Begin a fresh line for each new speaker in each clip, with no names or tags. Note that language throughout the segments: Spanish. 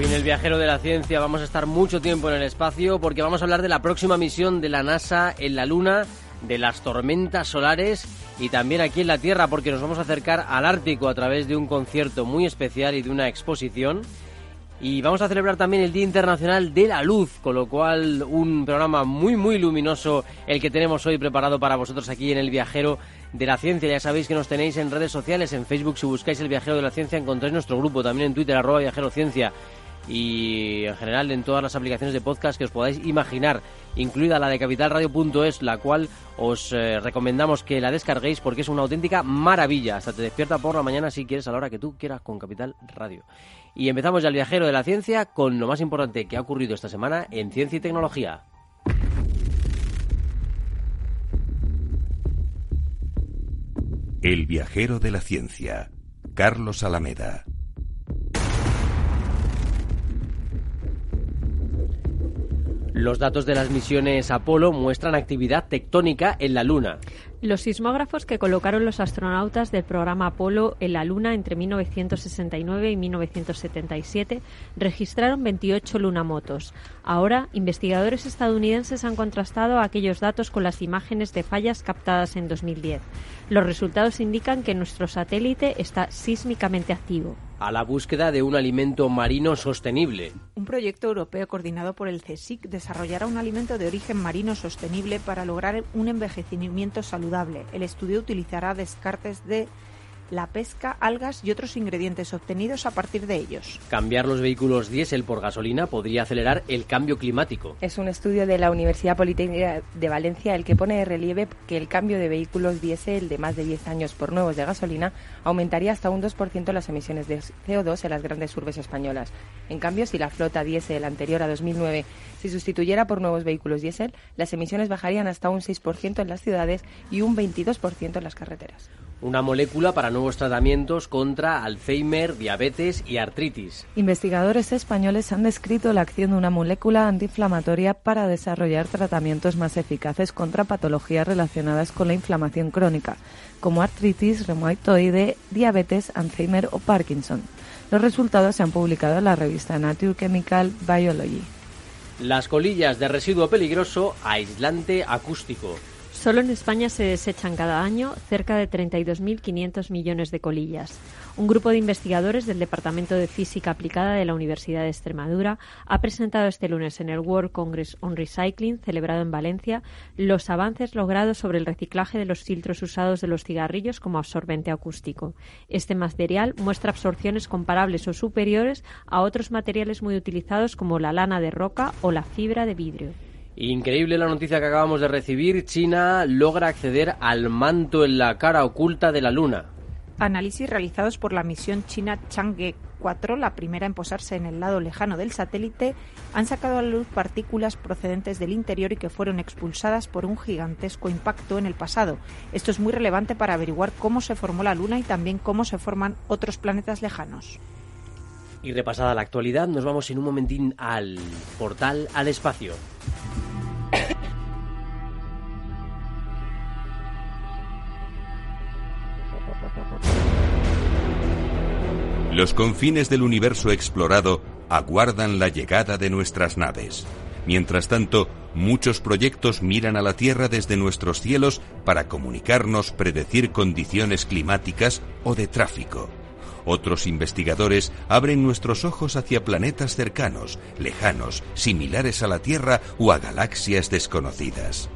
Hoy en el Viajero de la Ciencia vamos a estar mucho tiempo en el espacio porque vamos a hablar de la próxima misión de la NASA en la Luna, de las tormentas solares y también aquí en la Tierra porque nos vamos a acercar al Ártico a través de un concierto muy especial y de una exposición. Y vamos a celebrar también el Día Internacional de la Luz, con lo cual un programa muy muy luminoso el que tenemos hoy preparado para vosotros aquí en el Viajero de la Ciencia. Ya sabéis que nos tenéis en redes sociales, en Facebook si buscáis el Viajero de la Ciencia encontráis nuestro grupo, también en Twitter arroba Viajero Ciencia y en general en todas las aplicaciones de podcast que os podáis imaginar, incluida la de capitalradio.es, la cual os eh, recomendamos que la descarguéis porque es una auténtica maravilla. Hasta te despierta por la mañana si quieres a la hora que tú quieras con Capital Radio. Y empezamos ya el viajero de la ciencia con lo más importante que ha ocurrido esta semana en ciencia y tecnología.
El viajero de la ciencia, Carlos Alameda.
Los datos de las misiones Apolo muestran actividad tectónica en la Luna.
Los sismógrafos que colocaron los astronautas del programa Apolo en la Luna entre 1969 y 1977 registraron 28 lunamotos. Ahora, investigadores estadounidenses han contrastado aquellos datos con las imágenes de fallas captadas en 2010. Los resultados indican que nuestro satélite está sísmicamente activo
a la búsqueda de un alimento marino sostenible.
Un proyecto europeo coordinado por el CSIC desarrollará un alimento de origen marino sostenible para lograr un envejecimiento saludable. El estudio utilizará descartes de la pesca, algas y otros ingredientes obtenidos a partir de ellos.
Cambiar los vehículos diésel por gasolina podría acelerar el cambio climático.
Es un estudio de la Universidad Politécnica de Valencia el que pone de relieve que el cambio de vehículos diésel de más de 10 años por nuevos de gasolina aumentaría hasta un 2% las emisiones de CO2 en las grandes urbes españolas. En cambio, si la flota diésel anterior a 2009 se sustituyera por nuevos vehículos diésel, las emisiones bajarían hasta un 6% en las ciudades y un 22% en las carreteras
una molécula para nuevos tratamientos contra Alzheimer, diabetes y artritis.
Investigadores españoles han descrito la acción de una molécula antiinflamatoria para desarrollar tratamientos más eficaces contra patologías relacionadas con la inflamación crónica, como artritis reumatoide, diabetes, Alzheimer o Parkinson. Los resultados se han publicado en la revista Nature Chemical Biology.
Las colillas de residuo peligroso, aislante acústico.
Solo en España se desechan cada año cerca de 32.500 millones de colillas. Un grupo de investigadores del Departamento de Física Aplicada de la Universidad de Extremadura ha presentado este lunes en el World Congress on Recycling, celebrado en Valencia, los avances logrados sobre el reciclaje de los filtros usados de los cigarrillos como absorbente acústico. Este material muestra absorciones comparables o superiores a otros materiales muy utilizados como la lana de roca o la fibra de vidrio.
Increíble la noticia que acabamos de recibir. China logra acceder al manto en la cara oculta de la Luna.
Análisis realizados por la misión china Chang'e 4, la primera en posarse en el lado lejano del satélite, han sacado a la luz partículas procedentes del interior y que fueron expulsadas por un gigantesco impacto en el pasado. Esto es muy relevante para averiguar cómo se formó la Luna y también cómo se forman otros planetas lejanos.
Y repasada la actualidad, nos vamos en un momentín al portal al espacio.
Los confines del universo explorado aguardan la llegada de nuestras naves. Mientras tanto, muchos proyectos miran a la Tierra desde nuestros cielos para comunicarnos, predecir condiciones climáticas o de tráfico. Otros investigadores abren nuestros ojos hacia planetas cercanos, lejanos, similares a la Tierra o a galaxias desconocidas.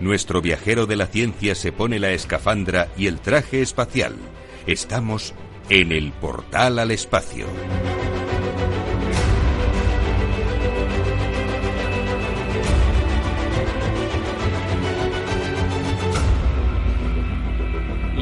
Nuestro viajero de la ciencia se pone la escafandra y el traje espacial. Estamos en el portal al espacio.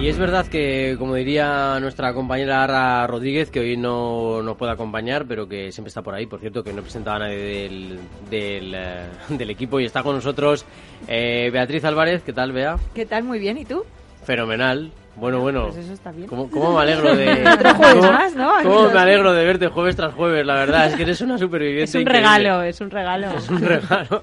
Y es verdad que, como diría nuestra compañera Ara Rodríguez, que hoy no nos puede acompañar, pero que siempre está por ahí, por cierto, que no presentaba a nadie del, del, eh, del equipo y está con nosotros eh, Beatriz Álvarez. ¿Qué tal, Bea?
¿Qué tal? Muy bien, ¿y tú?
Fenomenal. Bueno, bueno.
Pues eso está bien.
¿Cómo, cómo me alegro de...
Otro jueves
cómo-
más, ¿no? Aquí
cómo
los-
me alegro de verte jueves tras jueves, la verdad. Es que eres una superviviente
Es un
increíble.
regalo, es un regalo.
Es un regalo.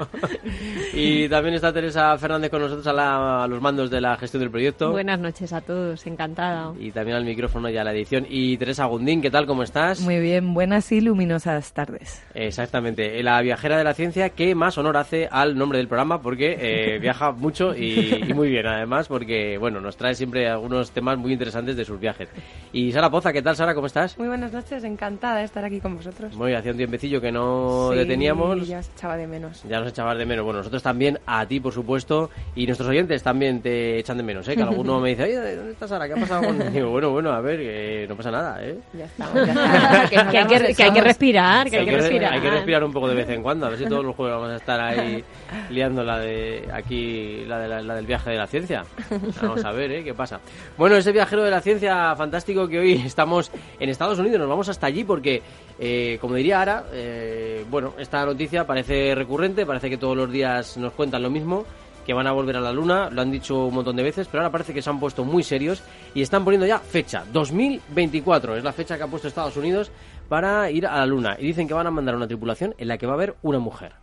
y también está Teresa Fernández con nosotros a, la- a los mandos de la gestión del proyecto.
Buenas noches a todos, encantada.
Y también al micrófono y a la edición. Y Teresa Gundín, ¿qué tal? ¿Cómo estás?
Muy bien, buenas y luminosas tardes.
Exactamente. La viajera de la ciencia que más honor hace al nombre del programa porque eh, viaja mucho y, y muy bien además porque, bueno, nos trae siempre algunos temas muy interesantes de sus viajes. Y Sara Poza, ¿qué tal Sara? ¿Cómo estás?
Muy buenas noches, encantada de estar aquí con vosotros.
Muy hacía un tiempecillo que no
Sí,
deteníamos.
Ya os echaba de menos.
Ya nos echabas de menos. Bueno, nosotros también, a ti, por supuesto, y nuestros oyentes también te echan de menos, ¿eh? Que alguno me dice, oye, ¿dónde está Sara? ¿Qué ha pasado con...? Digo, bueno, bueno, a ver, que no pasa nada, ¿eh?
Ya estamos, ya estamos.
Que, que hay que, que hay que respirar, que hay que
re-
respirar.
hay que respirar un poco de vez en cuando, a ver si todos los jueves vamos a estar ahí liando la de aquí, la, de la, la del viaje de la ciencia. Vamos a ver, ¿eh? ¿Qué pasa? Bueno, ese viajero de la ciencia fantástico que hoy estamos en Estados Unidos, nos vamos hasta allí porque, eh, como diría Ara, eh, bueno, esta noticia parece recurrente, parece que todos los días nos cuentan lo mismo que van a volver a la Luna, lo han dicho un montón de veces, pero ahora parece que se han puesto muy serios y están poniendo ya fecha, 2024, es la fecha que ha puesto Estados Unidos para ir a la Luna. Y dicen que van a mandar una tripulación en la que va a haber una mujer.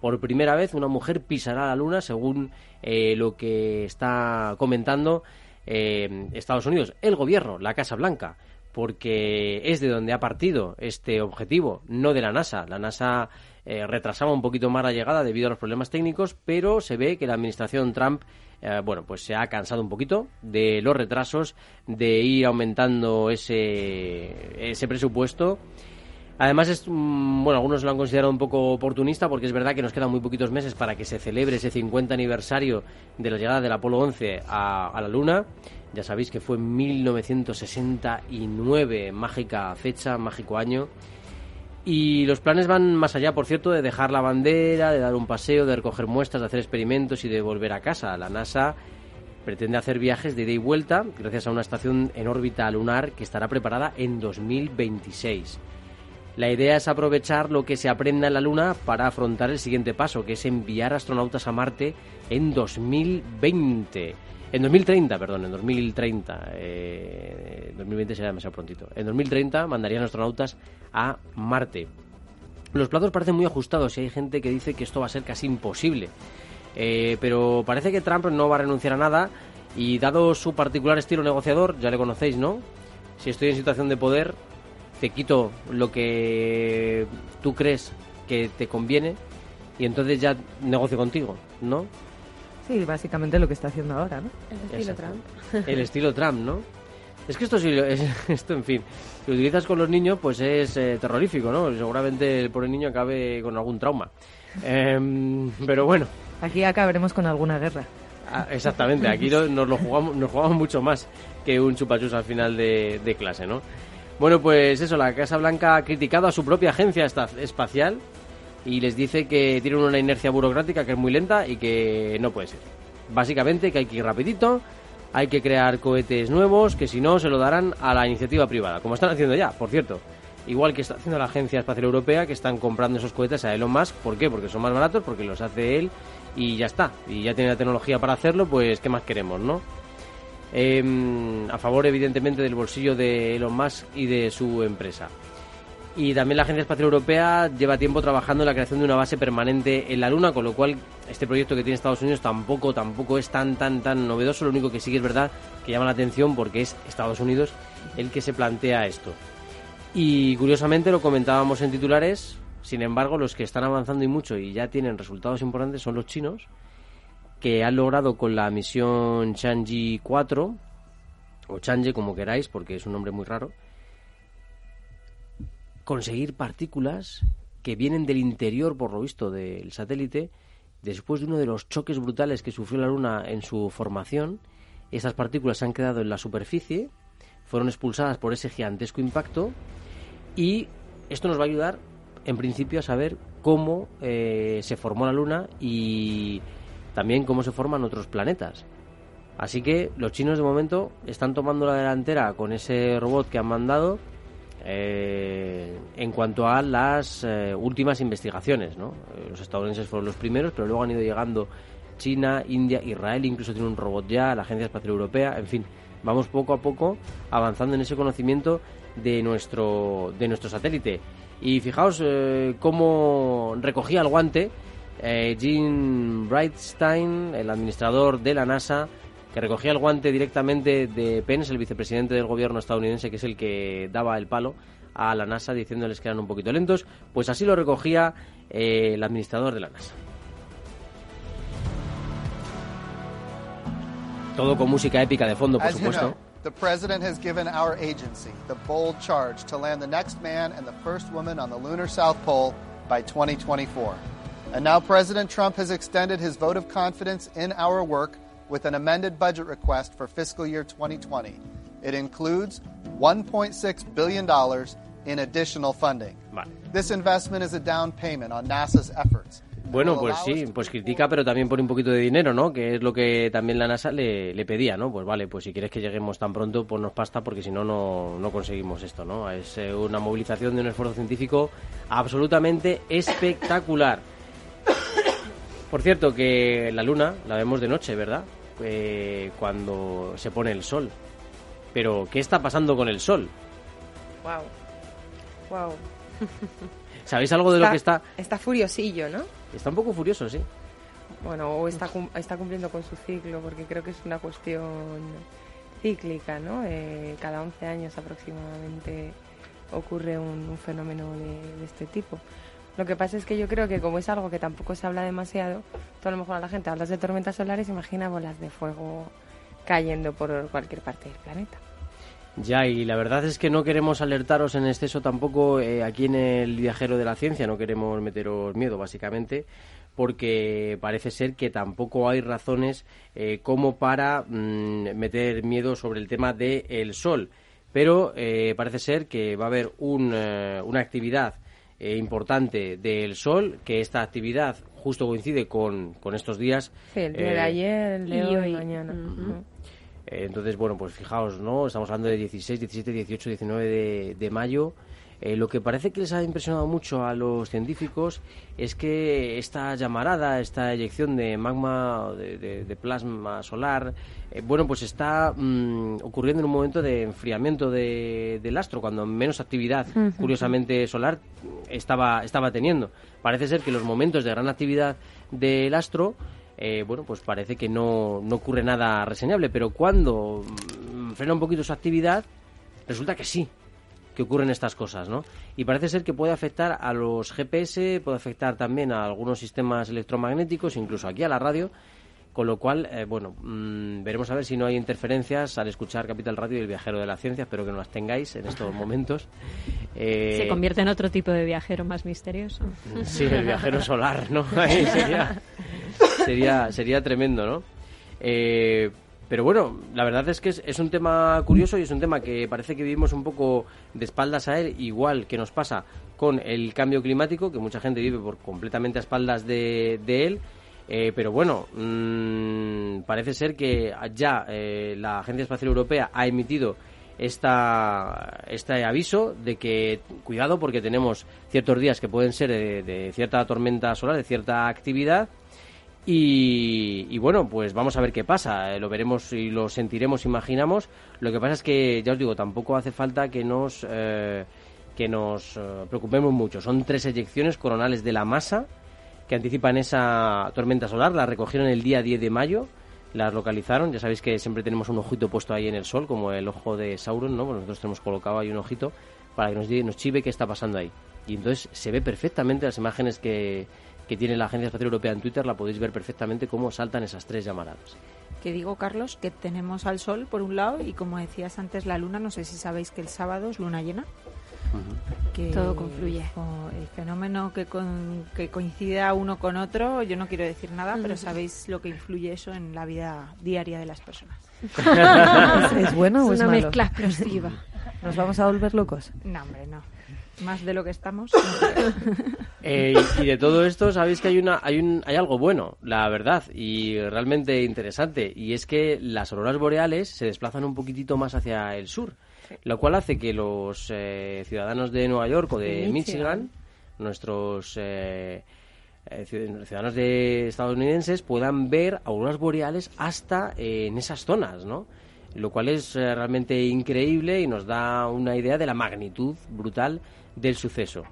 Por primera vez una mujer pisará la Luna, según eh, lo que está comentando eh, Estados Unidos, el gobierno, la Casa Blanca, porque es de donde ha partido este objetivo, no de la NASA. La NASA eh, retrasaba un poquito más la llegada debido a los problemas técnicos, pero se ve que la administración Trump, eh, bueno, pues se ha cansado un poquito de los retrasos, de ir aumentando ese, ese presupuesto. Además, es, mm, bueno, algunos lo han considerado un poco oportunista porque es verdad que nos quedan muy poquitos meses para que se celebre ese 50 aniversario de la llegada del Apolo 11 a, a la Luna. Ya sabéis que fue en 1969, mágica fecha, mágico año. Y los planes van más allá, por cierto, de dejar la bandera, de dar un paseo, de recoger muestras, de hacer experimentos y de volver a casa. La NASA pretende hacer viajes de ida y vuelta gracias a una estación en órbita lunar que estará preparada en 2026. La idea es aprovechar lo que se aprenda en la Luna para afrontar el siguiente paso, que es enviar astronautas a Marte en 2020. En 2030, perdón, en 2030. Eh, 2020 será demasiado prontito. En 2030 mandarían astronautas a Marte. Los plazos parecen muy ajustados y hay gente que dice que esto va a ser casi imposible. Eh, pero parece que Trump no va a renunciar a nada y dado su particular estilo negociador, ya le conocéis, ¿no? Si estoy en situación de poder, te quito lo que tú crees que te conviene y entonces ya negocio contigo, ¿no?
Sí, básicamente lo que está haciendo ahora, ¿no?
El estilo
Exacto.
Trump.
El estilo Trump, ¿no? Es que esto sí, lo- es, esto en fin, si lo utilizas con los niños, pues es eh, terrorífico, ¿no? Seguramente el pobre niño acabe con algún trauma. Em, pero bueno,
Aquí acabaremos con alguna guerra.
Ah, Exactamente, aquí lo- nos lo jugamos, nos jugamos mucho más que un chupachus al final de, de clase, ¿no? Bueno, pues eso, la Casa Blanca ha criticado a su propia agencia espacial y les dice que tienen una inercia burocrática que es muy lenta y que no puede ser. Básicamente que hay que ir rapidito, hay que crear cohetes nuevos, que si no se lo darán a la iniciativa privada, como están haciendo ya, por cierto. Igual que está haciendo la Agencia Espacial Europea, que están comprando esos cohetes a Elon Musk. ¿Por qué? Porque son más baratos, porque los hace él y ya está. Y ya tiene la tecnología para hacerlo, pues ¿qué más queremos, no? Em, a favor, evidentemente, del bolsillo de Elon Musk y de su empresa. Y también la Agencia Espacial Europea lleva tiempo trabajando en la creación de una base permanente en la Luna, con lo cual este proyecto que tiene Estados Unidos tampoco, tampoco es tan, tan, tan novedoso. Lo único que sí que es verdad que llama la atención porque es Estados Unidos el que se plantea esto. Y curiosamente lo comentábamos en titulares, sin embargo, los que están avanzando y mucho y ya tienen resultados importantes son los chinos, que han logrado con la misión Chang'e 4, o Chang'e como queráis, porque es un nombre muy raro, conseguir partículas que vienen del interior, por lo visto, del satélite, después de uno de los choques brutales que sufrió la Luna en su formación. Estas partículas se han quedado en la superficie, fueron expulsadas por ese gigantesco impacto y esto nos va a ayudar, en principio, a saber cómo eh, se formó la Luna y también cómo se forman otros planetas. Así que los chinos de momento están tomando la delantera con ese robot que han mandado eh, en cuanto a las eh, últimas investigaciones. ¿no? Eh, los estadounidenses fueron los primeros, pero luego han ido llegando China, India, Israel, incluso tiene un robot ya, la Agencia Espacial Europea, en fin, vamos poco a poco avanzando en ese conocimiento de nuestro, de nuestro satélite. Y fijaos cómo recogía el guante Jim Brightstein, el administrador de la NASA, que recogía el guante directamente de Pence, el vicepresidente del gobierno estadounidense, que es el que daba el palo a la NASA diciéndoles que eran un poquito lentos, pues así lo recogía eh, el administrador de la NASA. Todo con música épica de fondo, por supuesto.
The president has given our agency the bold charge to land the next man and the first woman on the lunar south pole by 2024. And now President Trump has extended his vote of confidence in our work with an amended budget request for fiscal year 2020. It includes $1.6 billion in additional funding. Vale. This investment is a down payment on NASA's efforts.
Bueno, pues sí, pues critica, pero también por un poquito de dinero, ¿no? Que es lo que también la NASA le, le pedía, ¿no? Pues vale, pues si quieres que lleguemos tan pronto, ponnos pasta, porque si no, no conseguimos esto, ¿no? Es eh, una movilización de un esfuerzo científico absolutamente espectacular. Por cierto, que la luna la vemos de noche, ¿verdad? Eh, cuando se pone el sol. Pero, ¿qué está pasando con el sol?
Wow. Wow.
¿Sabéis algo de lo que está...?
Está furiosillo, ¿no?
Está un poco furioso, sí.
Bueno, o está, está cumpliendo con su ciclo, porque creo que es una cuestión cíclica, ¿no? Eh, cada 11 años aproximadamente ocurre un, fenómeno de, este tipo. Lo que pasa es que yo creo que como es algo que tampoco se habla demasiado, todo a lo mejor a la gente hablas de tormentas solares, imagina bolas de fuego cayendo por cualquier parte del planeta.
Ya, y la verdad es que no queremos alertaros en exceso tampoco eh, aquí en el viajero de la ciencia, no queremos meteros miedo básicamente, porque parece ser que tampoco hay razones eh, como para mm, meter miedo sobre el tema del sol. Pero eh, parece ser que va a haber una actividad eh, importante del sol, que esta actividad justo coincide con, con estos días.
Sí, el día de eh, ayer, el de hoy, mañana.
Eh, entonces, bueno, pues fijaos, ¿no? Estamos hablando de 16, 17, 18, 19 de, de mayo. Eh, lo que parece que les ha impresionado mucho a los científicos es que esta llamarada, esta eyección de magma, de, plasma solar, eh, bueno, pues está mm, ocurriendo en un momento de enfriamiento del astro, cuando menos actividad, curiosamente, solar estaba, estaba teniendo. Parece ser que los momentos de gran actividad del astro eh, bueno, pues parece que no, no ocurre nada reseñable, pero cuando mm, frena un poquito su actividad, resulta que sí, que ocurren estas cosas, ¿no? Y parece ser que puede afectar a los GPS, puede afectar también a algunos sistemas electromagnéticos, incluso aquí a la radio, con lo cual, eh, bueno, mm, veremos a ver si no hay interferencias al escuchar Capital Radio y el viajero de la ciencia, espero que no las tengáis en estos momentos.
Se eh, convierte en otro tipo de viajero más misterioso.
Sí, el viajero solar, ¿no? sería, sería, sería tremendo, ¿no? Eh, pero bueno, la verdad es que es, un tema curioso y es un tema que parece que vivimos un poco de espaldas a él, igual que nos pasa con el cambio climático, que mucha gente vive por completamente a espaldas de, él. Eh, pero bueno, mm, parece ser que ya eh, la Agencia Espacial Europea ha emitido esta, este aviso de que cuidado porque tenemos ciertos días que pueden ser de cierta tormenta solar, de cierta actividad y, bueno, pues vamos a ver qué pasa. Eh, lo veremos y lo sentiremos, imaginamos. Lo que pasa es que, ya os digo, tampoco hace falta que nos, eh, que nos eh, preocupemos mucho. Son tres eyecciones coronales de la masa que anticipan esa tormenta solar. La recogieron el día 10 de mayo. Las localizaron. Ya sabéis que siempre tenemos un ojito puesto ahí en el sol, como el ojo de Sauron, ¿no? nosotros tenemos colocado ahí un ojito para que nos, nos chive qué está pasando ahí. Y entonces se ve perfectamente las imágenes que que tiene la Agencia Espacial Europea en Twitter, la podéis ver perfectamente cómo saltan esas tres llamaradas.
Que digo, Carlos, que tenemos al Sol por un lado y como decías antes la Luna, no sé si sabéis que el sábado es luna llena.
que todo confluye.
El fenómeno que, que coincida uno con otro, yo no quiero decir nada, pero sabéis lo que influye eso en la vida diaria de las personas.
¿Es bueno o
es,
es
una mezcla explosiva.
¿Nos vamos a volver locos?
No, hombre, no. Más de lo que estamos.
Eh, y de todo esto, sabéis que hay, una, hay, un, hay algo bueno, la verdad, y realmente interesante, y es que las auroras boreales se desplazan un poquitudito más hacia el sur, lo cual hace que los eh, ciudadanos de Nueva York o de Michigan, nuestros eh, eh, ciudadanos de estadounidenses, puedan ver auroras boreales hasta en esas zonas, ¿no? Lo cual es realmente increíble y nos da una idea de la magnitud brutal del suceso.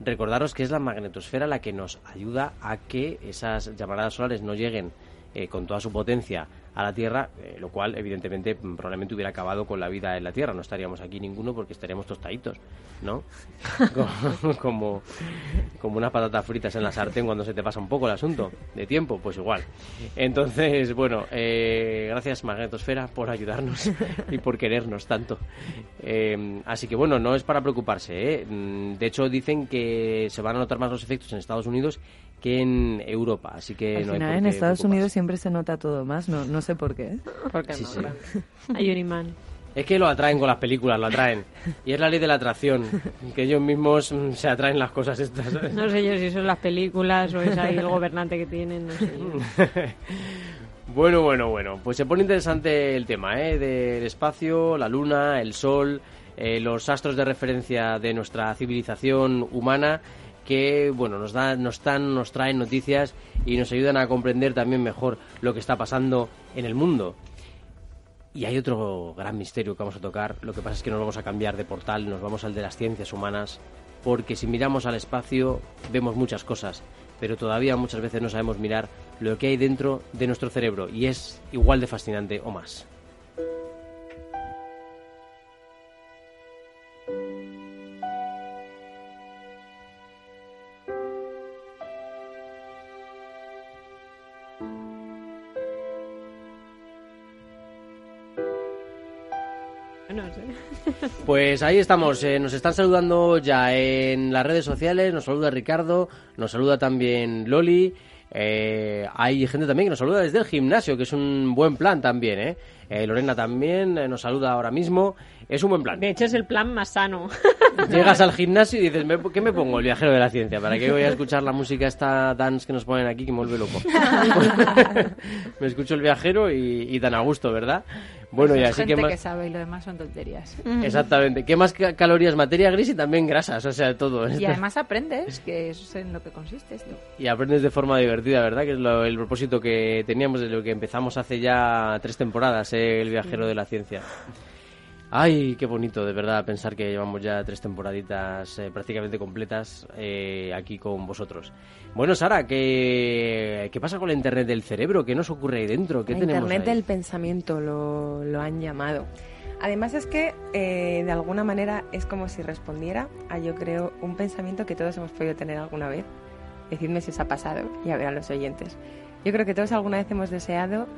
Recordaros que es la magnetosfera la que nos ayuda a que esas llamaradas solares no lleguen eh, con toda su potencia a la Tierra, eh, lo cual evidentemente probablemente hubiera acabado con la vida en la Tierra. No estaríamos aquí ninguno porque estaríamos tostaditos, ¿no? como, como unas patatas fritas en la sartén cuando se te pasa un poco el asunto de tiempo, pues igual. Entonces, bueno, eh, gracias Magnetosfera por ayudarnos y por querernos tanto. Eh, así que bueno, no es para preocuparse. Mm, de hecho, dicen que se van a notar más los efectos en Estados Unidos que en Europa, así que
Al
no hay
final
por
en
qué
Estados
preocuparse.
Unidos siempre se nota todo más, no, no sé por qué.
Porque
Sí,
no,
sí.
Hay un imán.
Es que lo atraen con las películas, lo atraen. Y es la ley de la atracción, que ellos mismos mm, se atraen las cosas estas. ¿sabes?
No sé yo si son las películas o es ahí el gobernante que tienen, no sé yo.
Bueno, bueno, bueno. Pues se pone interesante el tema, ¿eh? Del espacio, la luna, el sol, eh, los astros de referencia de nuestra civilización humana que, bueno, nos, da, nos, dan, nos traen noticias y nos ayudan a comprender también mejor lo que está pasando en el mundo. Y hay otro gran misterio que vamos a tocar. Lo que pasa es que nos vamos a cambiar de portal, nos vamos al de las ciencias humanas, porque si miramos al espacio vemos muchas cosas, pero todavía muchas veces no sabemos mirar lo que hay dentro de nuestro cerebro y es igual de fascinante o más. Pues ahí estamos, eh, nos están saludando ya en las redes sociales, nos saluda Ricardo, nos saluda también Loli, eh, hay gente también que nos saluda desde el gimnasio, que es un buen plan también, ¿eh? Eh, Lorena también eh, nos saluda ahora mismo, es un buen plan.
De hecho, es el plan más sano.
Llegas al gimnasio y dices, ¿me- ¿qué me pongo? El viajero de la ciencia. ¿Para qué voy a escuchar la música esta dance que nos ponen aquí que me vuelve loco? me escucho el viajero y, y tan a gusto, ¿verdad? Bueno, y así
gente
que
que,
más...
sabe y lo demás son tonterías.
Exactamente. ¿Qué más ca- calorías? Materia gris y también grasas, o sea, todo.
Y además aprendes que eso es en lo que consiste esto.
Y aprendes de forma divertida, ¿verdad? Que es lo- el propósito que teníamos de lo que empezamos hace ya tres temporadas, ¿eh? El viajero de la ciencia. Ay, qué bonito, de verdad, pensar que llevamos ya tres temporaditas eh, prácticamente completas eh, aquí con vosotros. Bueno, Sara, ¿qué, ¿qué pasa con la Internet del cerebro? ¿Qué nos ocurre ahí dentro? ¿Qué
La
tenemos
Internet
ahí?
del pensamiento lo, lo han llamado. Además es que eh, de alguna manera es como si respondiera a yo creo un pensamiento que todos hemos podido tener alguna vez. Decidme si os ha pasado y a ver a los oyentes. Yo creo que todos alguna vez hemos deseado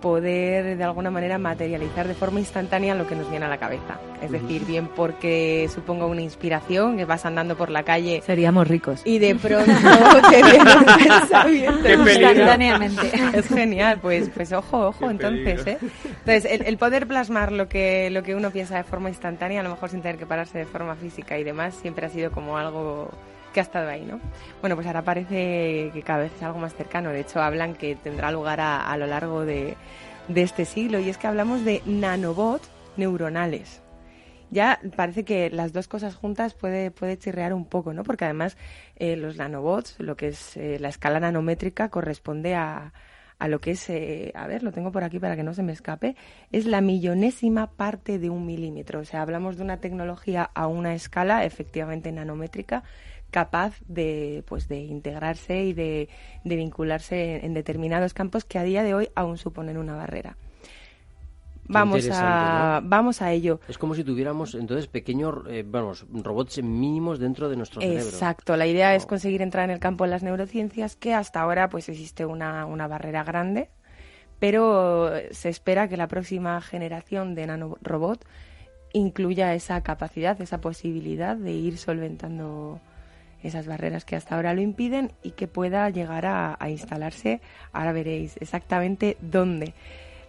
poder de alguna manera materializar de forma instantánea lo que nos viene a la cabeza. Es decir, bien porque suponga una inspiración, que vas andando por la calle
Seríamos ricos.
y de pronto te viene un pensamiento.
Instantáneamente.
es genial, pues, pues ojo, ojo, entonces, ¿eh? Entonces, el, el poder plasmar lo que, lo que uno piensa de forma instantánea, a lo mejor sin tener que pararse de forma física y demás, siempre ha sido como algo que ha estado ahí, ¿no? Bueno, pues ahora parece que cada vez es algo más cercano. De hecho, hablan que tendrá lugar a, lo largo de, este siglo y es que hablamos de nanobots neuronales ya parece que las dos cosas juntas puede, puede chirrear un poco, ¿no? Porque además eh, los nanobots, lo que es eh, la escala nanométrica, corresponde a, a lo que es, eh, a ver, lo tengo por aquí para que no se me escape, es la millonésima parte de un milímetro. O sea, hablamos de una tecnología a una escala efectivamente nanométrica capaz de, pues, de integrarse y de, de vincularse en, en determinados campos que a día de hoy aún suponen una barrera. Vamos a, vamos a ello.
Es como si tuviéramos entonces pequeños, eh, vamos, robots mínimos dentro de nuestro cerebro.
Exacto, la idea es conseguir entrar en el campo de las neurociencias, que hasta ahora pues existe una, una barrera grande, pero se espera que la próxima generación de nanorobot incluya esa capacidad, esa posibilidad de ir solventando esas barreras que hasta ahora lo impiden y que pueda llegar a, instalarse. Ahora veréis exactamente dónde.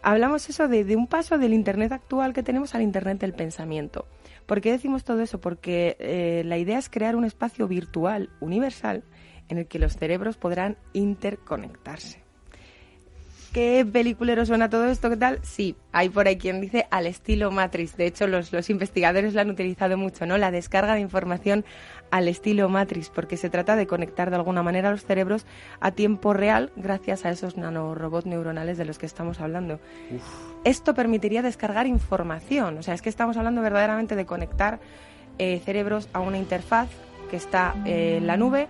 hablamos eso de, de un paso del Internet actual que tenemos al Internet del pensamiento. ¿Por qué decimos todo eso? Porque eh, la idea es crear un espacio virtual universal en el que los cerebros podrán interconectarse. ¿Qué peliculero suena todo esto? ¿Qué tal? Sí, hay por ahí quien dice al estilo Matrix. De hecho, los, los investigadores lo han utilizado mucho, ¿no? La descarga de información al estilo Matrix, porque se trata de conectar de alguna manera los cerebros a tiempo real gracias a esos nanorobots neuronales de los que estamos hablando. Esto permitiría descargar información, o sea, es que estamos hablando verdaderamente de conectar eh, cerebros a una interfaz que está eh, en la nube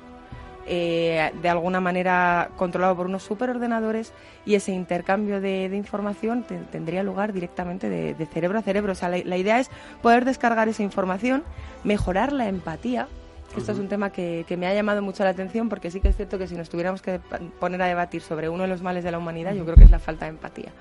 eh, de alguna manera controlado por unos superordenadores y ese intercambio de, de información te- tendría lugar directamente de, de cerebro a cerebro. O sea, la, la idea es poder descargar esa información, mejorar la empatía. Esto es un tema que, que me ha llamado mucho la atención porque sí que es cierto que si nos tuviéramos que poner a debatir sobre uno de los males de la humanidad, yo creo que es la falta de empatía.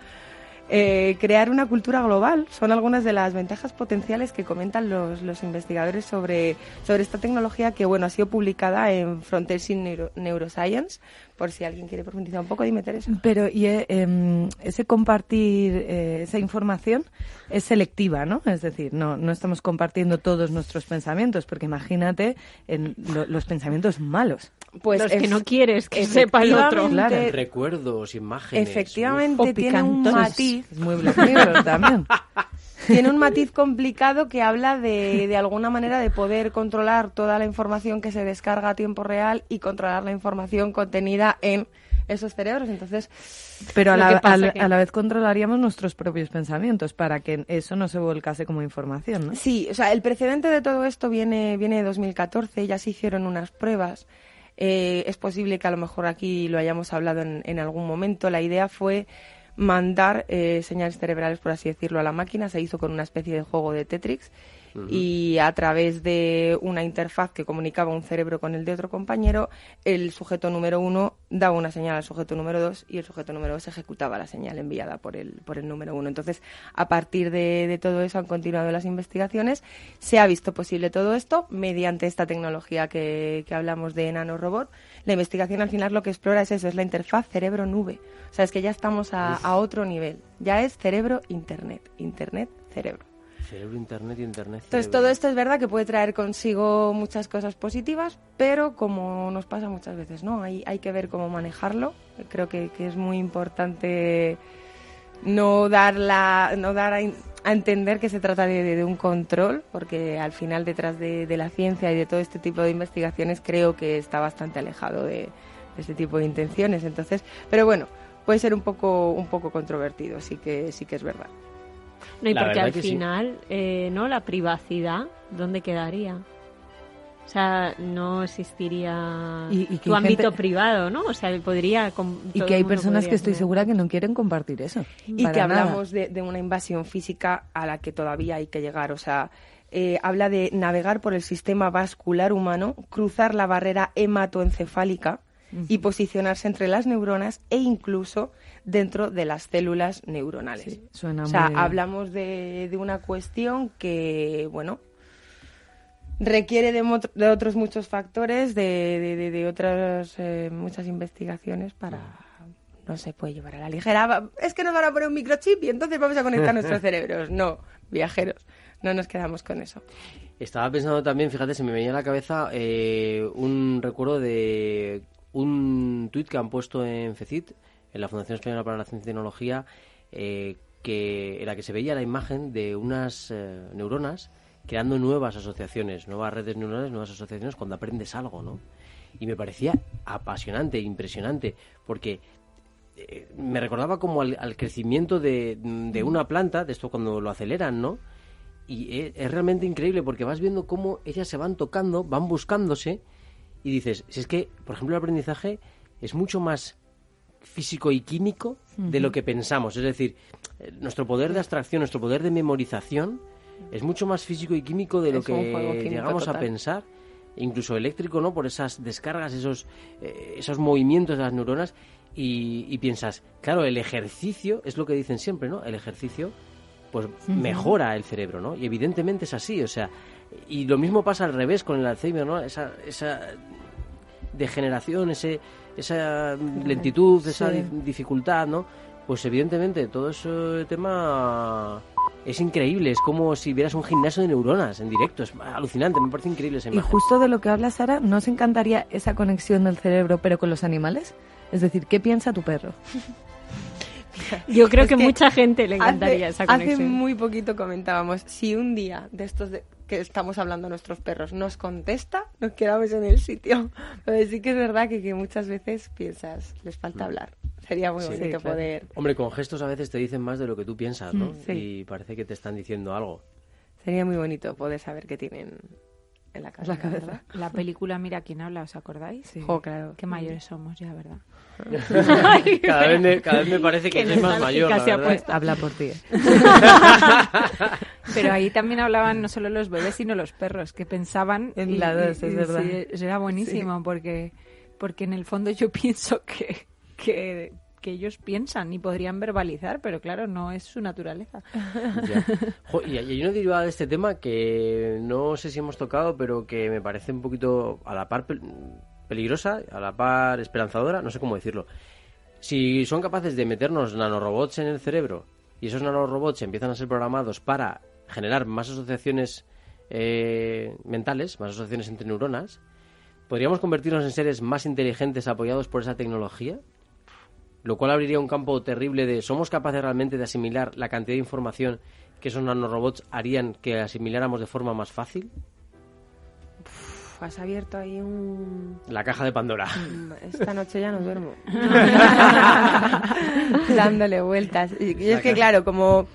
Eh, crear una cultura global son algunas de las ventajas potenciales que comentan los, los investigadores sobre, sobre esta tecnología que bueno ha sido publicada en Frontiers in Neuro- Neuroscience. Por si alguien quiere profundizar un poco, dime Teresa.
Pero y eh, em, ese compartir eh, esa información es selectiva, ¿no? Es decir, no, no estamos compartiendo todos nuestros pensamientos, porque imagínate en lo- los pensamientos malos.
Pues
Los que no quieres que sepa el otro.
efectivamente,
Claro.
Recuerdos, imágenes.
Efectivamente,
O
tiene un matiz
Es muy también.
tiene un matiz complicado que habla de, de alguna manera de poder controlar toda la información que se descarga a tiempo real y controlar la información contenida en esos cerebros. Entonces,
Pero a la, a la-
que-
a la vez controlaríamos nuestros propios pensamientos para que eso no se volcase como información, ¿no?
sí, o sea, el precedente de todo esto viene, viene de 2014, ya se hicieron unas pruebas. Eh, es posible que a lo mejor aquí lo hayamos hablado en, en algún momento. La idea fue mandar eh, señales cerebrales, por así decirlo, a la máquina. Se hizo con una especie de juego de Y a través de una interfaz que comunicaba un cerebro con el de otro compañero, el sujeto número uno daba una señal al sujeto número dos y el sujeto número dos ejecutaba la señal enviada por el, por el número uno. Entonces, a partir de, de todo eso han continuado las investigaciones. Se ha visto posible todo esto mediante esta tecnología que, que hablamos de nanorobot. La investigación al final lo que explora es eso, es la interfaz cerebro-nube. O sea, es que ya estamos a, a otro nivel. Ya es cerebro-internet. Internet-cerebro.
Cerebro, internet y internet.
Entonces, todo esto es verdad que puede traer consigo muchas cosas positivas, pero como nos pasa muchas veces, ¿no? Hay, hay que ver cómo manejarlo. Creo que, que es muy importante no dar, la, no dar a, entender que se trata de, de- de un control, porque al final detrás de, de la ciencia y de todo este tipo de investigaciones creo que está bastante alejado de, de este tipo de intenciones. Entonces, pero bueno, puede ser un poco, un poco controvertido, sí que, sí que es verdad.
No, y
La
porque al
sí.
final, eh, ¿no? La privacidad, ¿dónde quedaría? O sea, no existiría
Y-
tu ámbito
gente-
privado, ¿no? O sea, podría...
Y que hay personas que estoy
tener.
segura que no quieren compartir eso.
y que
nada.
hablamos de, de una invasión física a la que todavía hay que llegar. O sea, eh, habla de navegar por el sistema vascular humano, cruzar la barrera hematoencefálica y posicionarse entre las neuronas e incluso dentro de las células neuronales.
Sí, suena
o sea,
muy-
hablamos de, de una cuestión que, bueno, requiere de, mo- de otros muchos factores, de, de- de- de otras eh, muchas investigaciones para no se puede llevar a la ligera. Es que nos van a poner un microchip y entonces vamos a conectar nuestros cerebros. No, viajeros, no nos quedamos con eso.
Estaba pensando también, fíjate, se me venía a la cabeza eh, un recuerdo de un tuit que han puesto en FECIT, en la Fundación Española para la Ciencia y Tecnología, eh, que, en la que se veía la imagen de unas eh, neuronas creando nuevas asociaciones, nuevas redes neuronales, nuevas asociaciones cuando aprendes algo, ¿no? Y me parecía apasionante, impresionante, porque eh, me recordaba como al, crecimiento de, de una planta, de esto cuando lo aceleran, ¿no? Y es, es realmente increíble porque vas viendo cómo ellas se van tocando, van buscándose y dices, si es que, por ejemplo, el aprendizaje es mucho más físico y químico de lo que pensamos. Es decir, eh, nuestro poder de abstracción, nuestro poder de memorización es mucho más físico y químico de lo
Es
que llegamos a pensar, incluso eléctrico, ¿no? Por esas descargas, esos, eh, esos movimientos de las neuronas y, y piensas, claro, el ejercicio, es lo que dicen siempre, ¿no? El ejercicio pues mejora el cerebro, ¿no? Y evidentemente es así, o sea, y lo mismo pasa al revés con el Alzheimer, ¿no? Esa, esa degeneración, ese, esa lentitud, esa
Sí.
dificultad, ¿no? Pues evidentemente todo ese tema es increíble, es como si vieras un gimnasio de neuronas en directo, es alucinante, me parece increíble esa
Y
imagen.
justo de lo que habla Sara, ¿no os encantaría esa conexión del cerebro pero con los animales? Es decir, ¿qué piensa tu perro?
Yo creo
Es
que,
que
mucha gente le encantaría
hace,
esa conexión.
Hace muy poquito comentábamos, si un día de estos de, que estamos hablando a nuestros perros nos contesta, nos quedamos en el sitio. Pero sí que es verdad que, que muchas veces piensas, les falta hablar. Sería muy
Sí,
bonito
claro.
poder...
Hombre, con gestos a veces te dicen más de lo que tú piensas, ¿no?
Mm, sí.
Y parece que te están diciendo algo.
Sería muy bonito poder saber qué tienen en la cabeza.
La.
La película Mira quién habla, ¿os acordáis?
Jo, claro.
Qué mayores somos ya, ¿verdad?
Cada, vez me, cada vez me parece que,
Qué
soy más mayor.
Habla por ti. ¿eh?
Pero ahí también hablaban no solo los bebés, sino los perros, que pensaban...
En la dos, es verdad.
sí, era buenísimo, porque, porque en el fondo yo pienso que, que, que ellos piensan y podrían verbalizar, pero claro, no es su naturaleza.
Ya. Jo, y hay una derivada de este tema que no sé si hemos tocado, pero que me parece un poquito a la par peligrosa, a la par esperanzadora, no sé cómo decirlo. Si son capaces de meternos nanorobots en el cerebro y esos nanorobots empiezan a ser programados para generar más asociaciones eh, mentales, más asociaciones entre neuronas, ¿podríamos convertirnos en seres más inteligentes apoyados por esa tecnología? lo cual abriría un campo terrible de ¿somos capaces realmente de asimilar la cantidad de información que esos nanorobots harían que asimiláramos de forma más fácil?
Uf, has abierto ahí un...
La caja de Pandora.
Esta noche ya no duermo. Dándole vueltas. Y, y es que, claro, como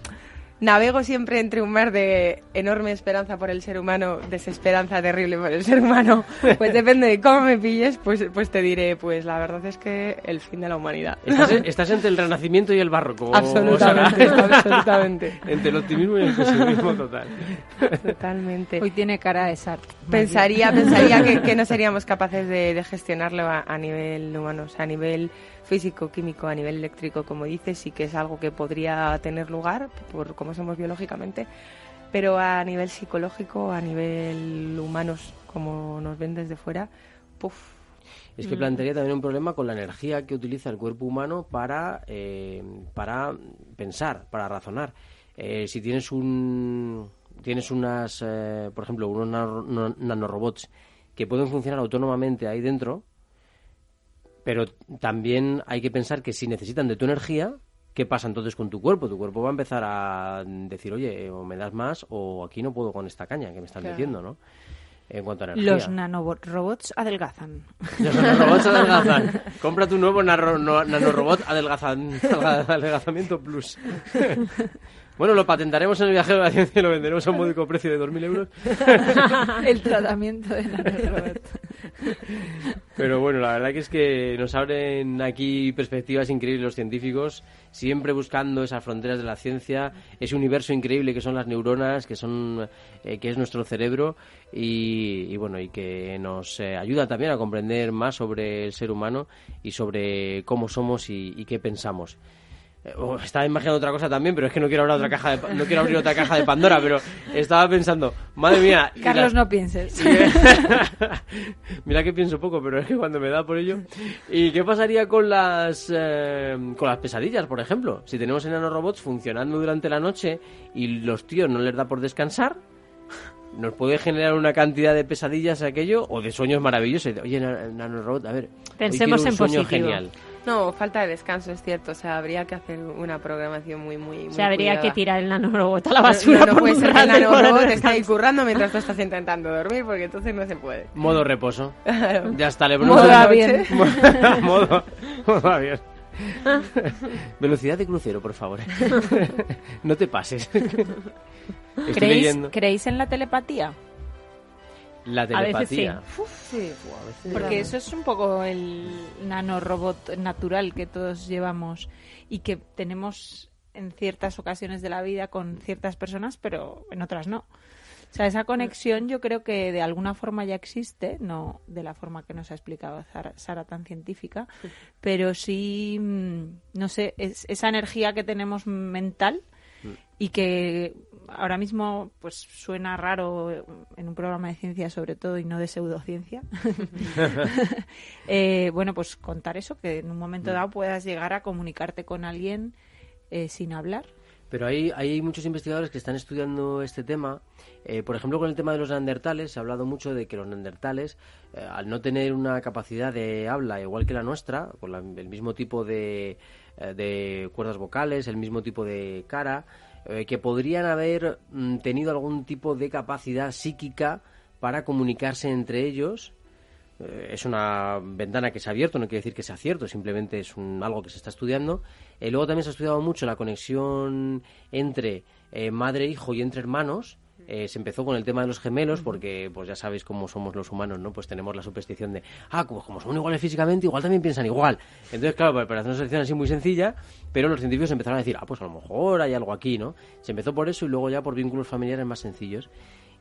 navego siempre entre un mar de enorme esperanza por el ser humano, desesperanza terrible por el ser humano, pues depende de cómo me pilles, pues, pues te diré, pues la verdad es que el fin de la humanidad.
Estás, estás entre el renacimiento y el barroco.
absolutamente,
Sara.
absolutamente.
entre el optimismo y el pesimismo total.
Totalmente.
Hoy tiene cara de Sartre.
Pensaría, pensaría que, que no seríamos capaces de, de gestionarlo a, a nivel humano, o sea, a nivel físico, químico, a nivel eléctrico, como dices, sí que es algo que podría tener lugar por cómo somos biológicamente, pero a nivel psicológico, a nivel humanos, como nos ven desde fuera, puf,
Es que plantearía también un problema con la energía que utiliza el cuerpo humano para, eh, para pensar, para razonar. Eh, si tienes un tienes unas, eh, por ejemplo, unos nano- no- nanorobots que pueden funcionar autónomamente ahí dentro, pero también hay que pensar que si necesitan de tu energía, ¿qué pasa entonces con tu cuerpo? Tu cuerpo va a empezar a decir, oye, o me das más o aquí no puedo con esta caña que me están
Claro.
diciendo, ¿no? En cuanto a energía.
Los nanorobots adelgazan.
Los nanorobots adelgazan. Compra tu nuevo nanorobot adelgazan, adelgazamiento plus. Bueno, lo patentaremos en el viajero de la ciencia y lo venderemos a un módico precio de 2.000 euros.
el tratamiento de nanorobot.
Pero bueno, la verdad que es que nos abren aquí perspectivas increíbles los científicos, siempre buscando esas fronteras de la ciencia, ese universo increíble que son las neuronas, que son eh, que es nuestro cerebro y, y bueno y que nos eh, ayuda también a comprender más sobre el ser humano y sobre cómo somos y, y qué pensamos. Eh, oh, estaba imaginando otra cosa también, pero es que no quiero otra caja de, no quiero abrir otra caja de Pandora, pero estaba pensando, madre mía,
Carlos, no pienses.
Mira que pienso poco, pero es que cuando me da por ello. ¿Y qué pasaría con las eh, con las pesadillas, por ejemplo? Si tenemos enanorobots funcionando durante la noche y los tíos no les da por descansar, nos puede generar una cantidad de pesadillas aquello o de sueños maravillosos. Oye, na- nanorobot, a ver,
Pensemos
un
en
sueño
positivo.
genial.
No, falta de descanso, es cierto. O sea, habría que hacer una programación muy, muy. muy
O sea, habría
cuidada.
que tirar el nanorobot a la
No-
basura
No, no
por
puede
un
ser que el nanorobot esté ahí currando mientras tú estás intentando dormir, porque entonces no se puede.
Modo reposo.
Claro.
Ya está, le
Modo avión.
modo, modo avión. Velocidad de crucero, por favor. no te pases. Estoy
¿Creéis,
leyendo.
¿Creéis en la telepatía?
La
A veces
telepatía.
Sí.
Porque eso es un poco el nanorobot natural que todos llevamos y que tenemos en ciertas ocasiones de la vida con ciertas personas, pero en otras no. O sea, esa conexión yo creo que de alguna forma ya existe, no de la forma que nos ha explicado Sara, Sara tan científica, pero sí, mm, no sé, es, esa energía que tenemos mental y que ahora mismo pues suena raro en un programa de ciencia sobre todo y no de pseudociencia. eh, bueno, pues contar eso, que en un momento dado puedas llegar a comunicarte con alguien eh, sin hablar.
Pero hay, hay muchos investigadores que están estudiando este tema. Eh, por ejemplo, con el tema de los neandertales, se ha hablado mucho de que los neandertales, eh, al no tener una capacidad de habla igual que la nuestra, con la- el mismo tipo de, eh, de cuerdas vocales, el mismo tipo de cara, eh, que podrían haber mm, tenido algún tipo de capacidad psíquica para comunicarse entre ellos eh, es una ventana que se ha abierto, no quiere decir que sea cierto, simplemente es un, algo que se está estudiando. Eh, luego también se ha estudiado mucho la conexión entre eh, madre e hijo y entre hermanos. Eh, se empezó con el tema de los gemelos porque pues ya sabéis cómo somos los humanos, ¿no? Pues tenemos la superstición de, ah, como, como son iguales físicamente, igual también piensan igual. Entonces, claro, para hacer una selección así muy sencilla, pero los científicos empezaron a decir, ah, pues a lo mejor hay algo aquí, ¿no? Se empezó por eso y luego ya por vínculos familiares más sencillos.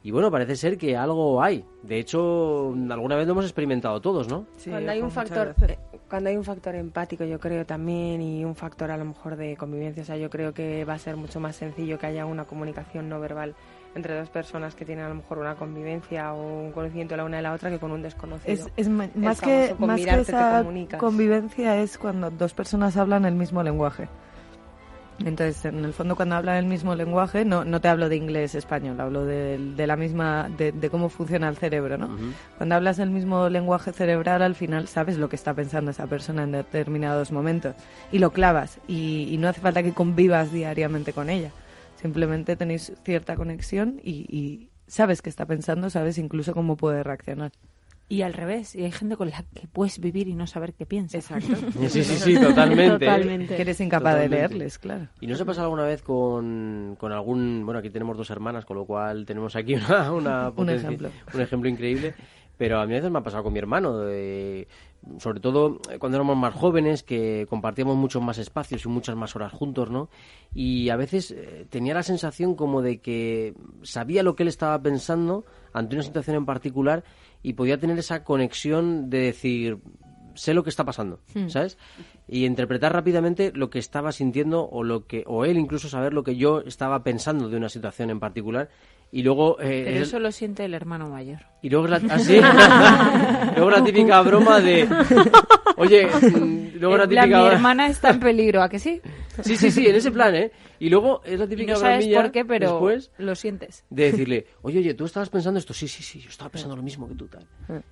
Y bueno, parece ser que algo hay. De hecho, alguna vez lo hemos experimentado todos, ¿no?
cuando hay un factor eh, cuando hay un factor empático yo creo también y un factor a lo mejor de convivencia o sea yo creo que va a ser mucho más sencillo que haya una comunicación no verbal entre dos personas que tienen a lo mejor una convivencia o un conocimiento la una de la otra que con un desconocido
Es, más que, más que esa convivencia es cuando dos personas hablan el mismo lenguaje. Entonces, en el fondo, cuando hablan el mismo lenguaje, no, no te hablo de inglés-español, hablo de, de la misma, de, de cómo funciona el cerebro, ¿no? Cuando hablas el mismo lenguaje cerebral, al final sabes lo que está pensando esa persona en determinados momentos y lo clavas y, y no hace falta que convivas diariamente con ella. Simplemente tenéis cierta conexión y, y sabes qué está pensando, sabes incluso cómo puede reaccionar.
Y al revés, y hay gente con la que puedes vivir y no saber qué piensa.
Exacto.
Sí, sí, sí, totalmente.
Totalmente.
Que eres incapaz
Totalmente.
de leerles, claro.
¿Y no se ha pasado alguna vez con, con algún... Bueno, aquí tenemos dos hermanas, con lo cual tenemos aquí una, una potencia-
ejemplo.
un ejemplo increíble. Pero a mí a veces me ha pasado con mi hermano, de- sobre todo cuando éramos más jóvenes, que compartíamos muchos más espacios y muchas más horas juntos, ¿no? Y a veces eh, tenía la sensación como de que sabía lo que él estaba pensando ante una situación en particular y podía tener esa conexión de decir, sé lo que está pasando, ¿sabes? Y interpretar rápidamente lo que estaba sintiendo o lo que o él incluso saber lo que yo estaba pensando de una situación en particular y luego eh,
Pero
es-
eso lo siente el hermano mayor.
y luego la, ¿ah, sí? luego la típica broma de oye mm, luego la
plan,
típica
mi hermana está en peligro, ¿a que sí?
sí sí sí en ese plan eh y luego es la típica
no sabes
bromilla
por qué, pero
después
lo sientes.
de decirle oye oye tú estabas pensando esto sí sí sí yo estaba pensando lo mismo que tú tal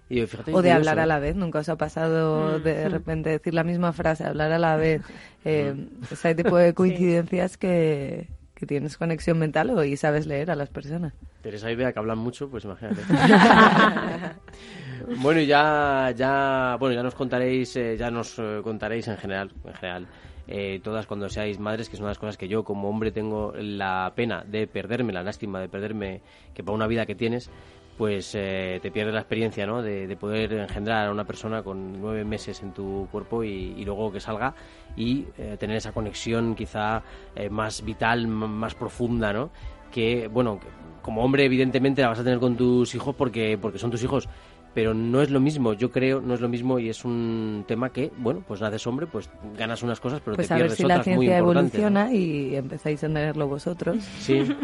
y yo, fíjate
O de hablar a
¿eh?
la vez. Nunca os ha pasado de repente decir la misma frase, hablar a la vez. Eh, ese tipo de coincidencias que, que tienes conexión mental o y sabes leer a las personas.
Teresa y Bea que hablan mucho, pues imagínate. bueno, ya, ya, bueno, ya nos contaréis, eh, ya nos eh, contaréis en general, en general, eh, todas cuando seáis madres, que es una de las cosas que yo como hombre tengo la pena de perderme, la lástima de perderme, que para una vida que tienes, pues eh, te pierdes la experiencia, ¿no? De, de poder engendrar a una persona con nueve meses en tu cuerpo y, y luego que salga y eh, tener esa conexión quizá eh, más vital, más profunda, ¿no? Que, bueno, como hombre evidentemente la vas a tener con tus hijos porque, porque son tus hijos, pero no es lo mismo, yo creo, no es lo mismo y es un tema que, bueno, pues naces hombre, pues ganas unas cosas, pero
Pues
te
a ver
pierdes
si la
otras muy
ciencia evoluciona y empezáis a tenerlo vosotros.
Sí.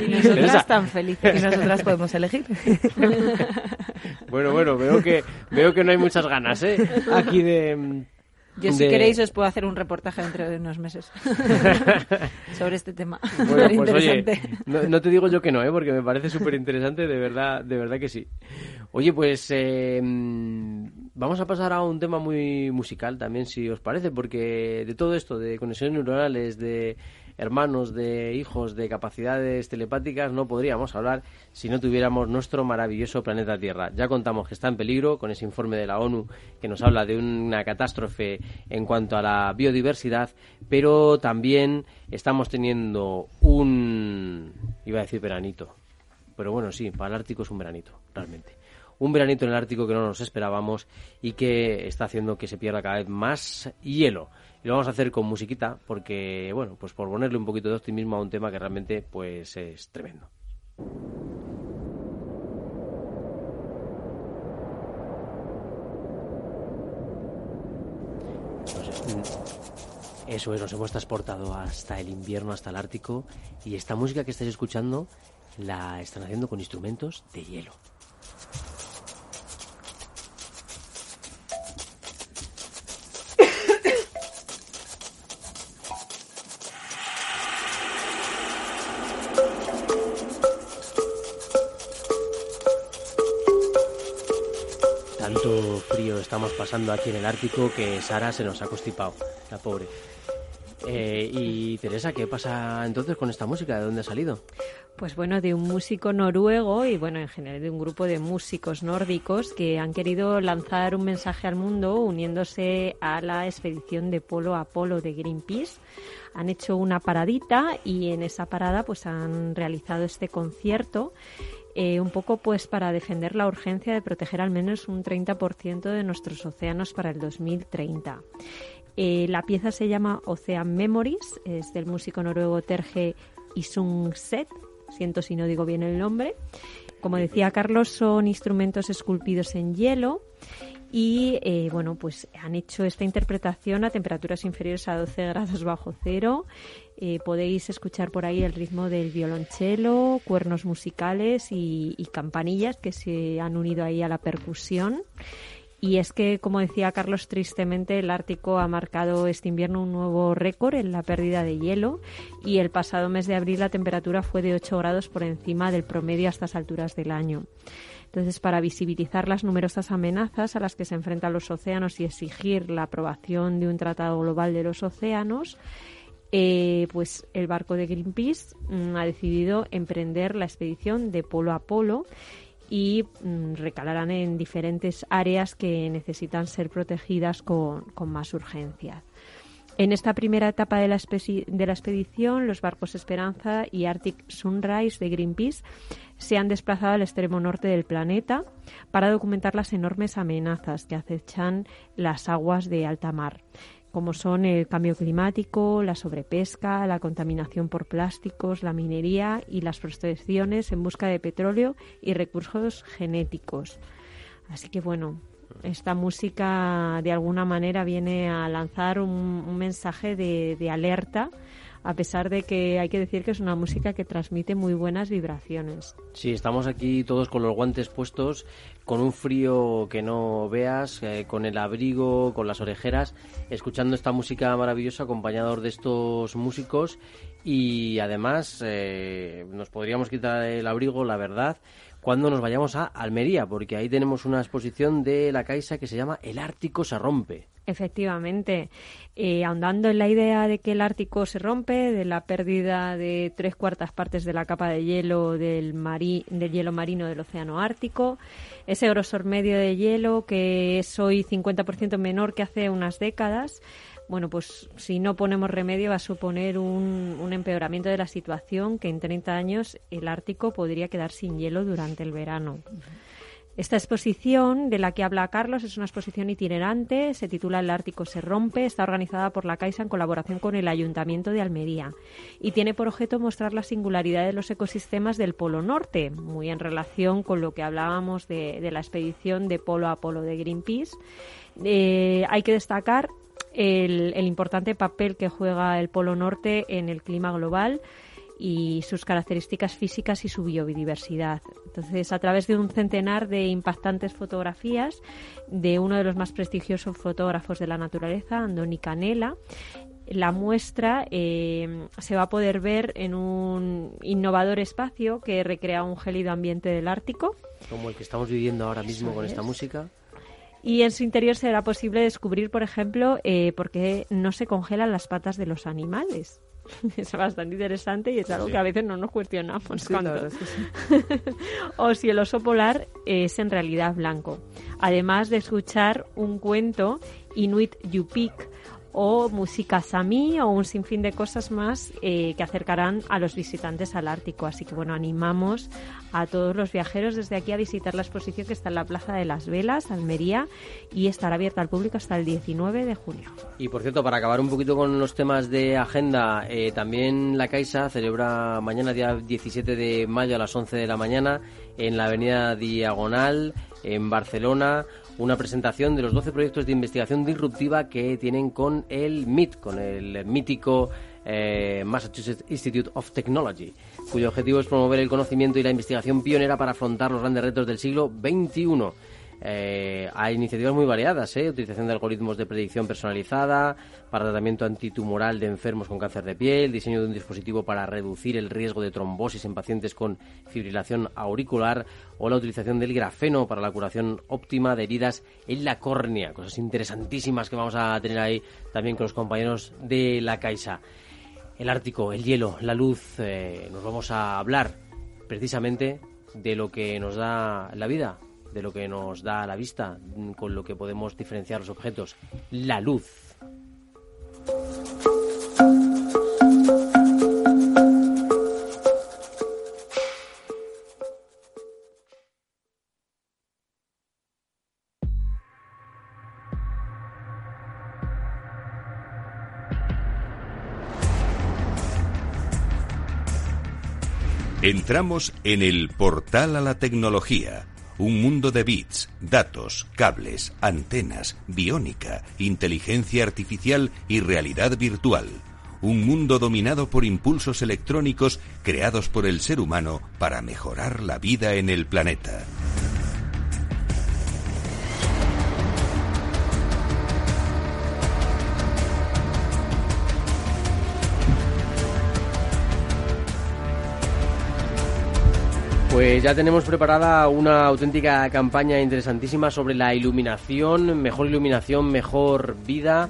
Y nosotras
Teresa,
tan
Y
felices.
nosotras podemos elegir.
Bueno, bueno, veo que veo que no hay muchas ganas, ¿eh? Aquí de
Yo si
de-
queréis os puedo hacer un reportaje dentro de unos meses sobre este tema.
Bueno, pues oye, no, no te digo yo que no, ¿eh? porque me parece súper interesante, de verdad, de verdad que sí. Oye, pues eh, vamos a pasar a un tema muy musical también, si os parece, porque de todo esto, de conexiones neuronales, de hermanos, de hijos, de capacidades telepáticas, no podríamos hablar si no tuviéramos nuestro maravilloso planeta Tierra. Ya contamos que está en peligro con ese informe de la ONU que nos habla de una catástrofe en cuanto a la biodiversidad, pero también estamos teniendo un, iba a decir veranito, pero bueno, sí, para el Ártico es un veranito, realmente. Un veranito en el Ártico que no nos esperábamos y que está haciendo que se pierda cada vez más hielo. Y lo vamos a hacer con musiquita porque, bueno, pues por ponerle un poquito de optimismo a un tema que realmente pues es tremendo. Mm, Eso es, nos hemos transportado hasta el invierno, hasta el Ártico, y esta música que estáis escuchando la están haciendo con instrumentos de hielo. Pasando aquí en el Ártico que Sara se nos ha constipado, la pobre. Eh, y Teresa, ¿qué pasa entonces con esta música? ¿De dónde ha salido?
Pues bueno, de un músico noruego y bueno, en general de un grupo de músicos nórdicos que han querido lanzar un mensaje al mundo uniéndose a la expedición de Polo a Polo de Greenpeace. Han hecho una paradita y en esa parada pues han realizado este concierto eh, un poco pues para defender la urgencia de proteger al menos un 30% de nuestros océanos para el 2030. Eh, la pieza se llama Ocean Memories, es del músico noruego Terje Isungset, siento si no digo bien el nombre. Como decía Carlos, son instrumentos esculpidos en hielo y eh, bueno, pues han hecho esta interpretación a temperaturas inferiores a 12 grados bajo cero. Eh, podéis escuchar por ahí el ritmo del violonchelo, cuernos musicales y campanillas que se han unido ahí a la percusión. Y es que, como decía Carlos, tristemente el Ártico ha marcado este invierno un nuevo récord en la pérdida de hielo y el pasado mes de abril la temperatura fue de 8 grados por encima del promedio a estas alturas del año. Entonces, para visibilizar las numerosas amenazas a las que se enfrentan los océanos y exigir la aprobación de un tratado global de los océanos, eh, pues el barco de Greenpeace mm, ha decidido emprender la expedición de polo a polo y mm, recalarán en diferentes áreas que necesitan ser protegidas con, más urgencia. En esta primera etapa de la, de la, expedición, los barcos Esperanza y Arctic Sunrise de Greenpeace se han desplazado al extremo norte del planeta para documentar las enormes amenazas que acechan las aguas de alta mar como son el cambio climático, la sobrepesca, la contaminación por plásticos, la minería y las prospecciones en busca de petróleo y recursos genéticos. Así que bueno, esta música de alguna manera viene a lanzar un, mensaje de, de alerta a pesar de que hay que decir que es una música que transmite muy buenas vibraciones.
Sí, estamos aquí todos con los guantes puestos, con un frío que no veas, eh, con el abrigo, con las orejeras, escuchando esta música maravillosa acompañados de estos músicos y además eh, nos podríamos quitar el abrigo, la verdad, cuando nos vayamos a Almería, porque ahí tenemos una exposición de la Caixa que se llama El Ártico se rompe.
Efectivamente, eh, ahondando en la idea de que el Ártico se rompe, de la pérdida de tres cuartas partes de la capa de hielo del, del hielo marino del Océano Ártico, ese grosor medio de hielo que es hoy 50% menor que hace unas décadas, bueno, pues si no ponemos remedio va a suponer un, un, empeoramiento de la situación que en 30 años el Ártico podría quedar sin hielo durante el verano. Esta exposición de la que habla Carlos es una exposición itinerante, se titula El Ártico se rompe, está organizada por la Caixa en colaboración con el Ayuntamiento de Almería y tiene por objeto mostrar la singularidad de los ecosistemas del Polo Norte, muy en relación con lo que hablábamos de, la expedición de Polo a Polo de Greenpeace. Eh, hay que destacar el importante papel que juega el Polo Norte en el clima global y sus características físicas y su biodiversidad. Entonces, a través de un centenar de impactantes fotografías de uno de los más prestigiosos fotógrafos de la naturaleza, Andoni Canela, la muestra eh, se va a poder ver en un innovador espacio que recrea un gélido ambiente del Ártico.
Como el que estamos viviendo ahora mismo con esta música.
Y en su interior será posible descubrir, por ejemplo, eh, por qué no se congelan las patas de los animales. es bastante interesante y es algo que a veces no nos cuestionamos. o si el oso polar es en realidad blanco. Además de escuchar un cuento Inuit Yupik o música sami o un sinfín de cosas más eh, que acercarán a los visitantes al Ártico. Así que bueno, animamos a todos los viajeros desde aquí a visitar la exposición que está en la Plaza de las Velas, Almería, y estará abierta al público hasta el 19 de junio.
Y por cierto, para acabar un poquito con los temas de agenda, eh, también la Caixa celebra mañana, día 17 de mayo a las 11 de la mañana, en la avenida Diagonal, en Barcelona una presentación de los 12 proyectos de investigación disruptiva que tienen con el MIT, con el mítico eh, Massachusetts Institute of Technology, cuyo objetivo es promover el conocimiento y la investigación pionera para afrontar los grandes retos del siglo XXI. Eh, hay iniciativas muy variadas, ¿eh? utilización de algoritmos de predicción personalizada para tratamiento antitumoral de enfermos con cáncer de piel, diseño de un dispositivo para reducir el riesgo de trombosis en pacientes con fibrilación auricular o la utilización del grafeno para la curación óptima de heridas en la córnea. Cosas interesantísimas que vamos a tener ahí también con los compañeros de la Caixa. El Ártico, el hielo, la luz, eh, nos vamos a hablar precisamente de lo que nos da la vida, de lo que nos da la vista, con lo que podemos diferenciar los objetos, la luz.
Entramos en el portal a la tecnología un mundo de bits, datos, cables, antenas, biónica, inteligencia artificial y realidad virtual. Un mundo dominado por impulsos electrónicos creados por el ser humano para mejorar la vida en el planeta.
Pues ya tenemos preparada una auténtica campaña interesantísima sobre la iluminación, mejor iluminación, mejor vida.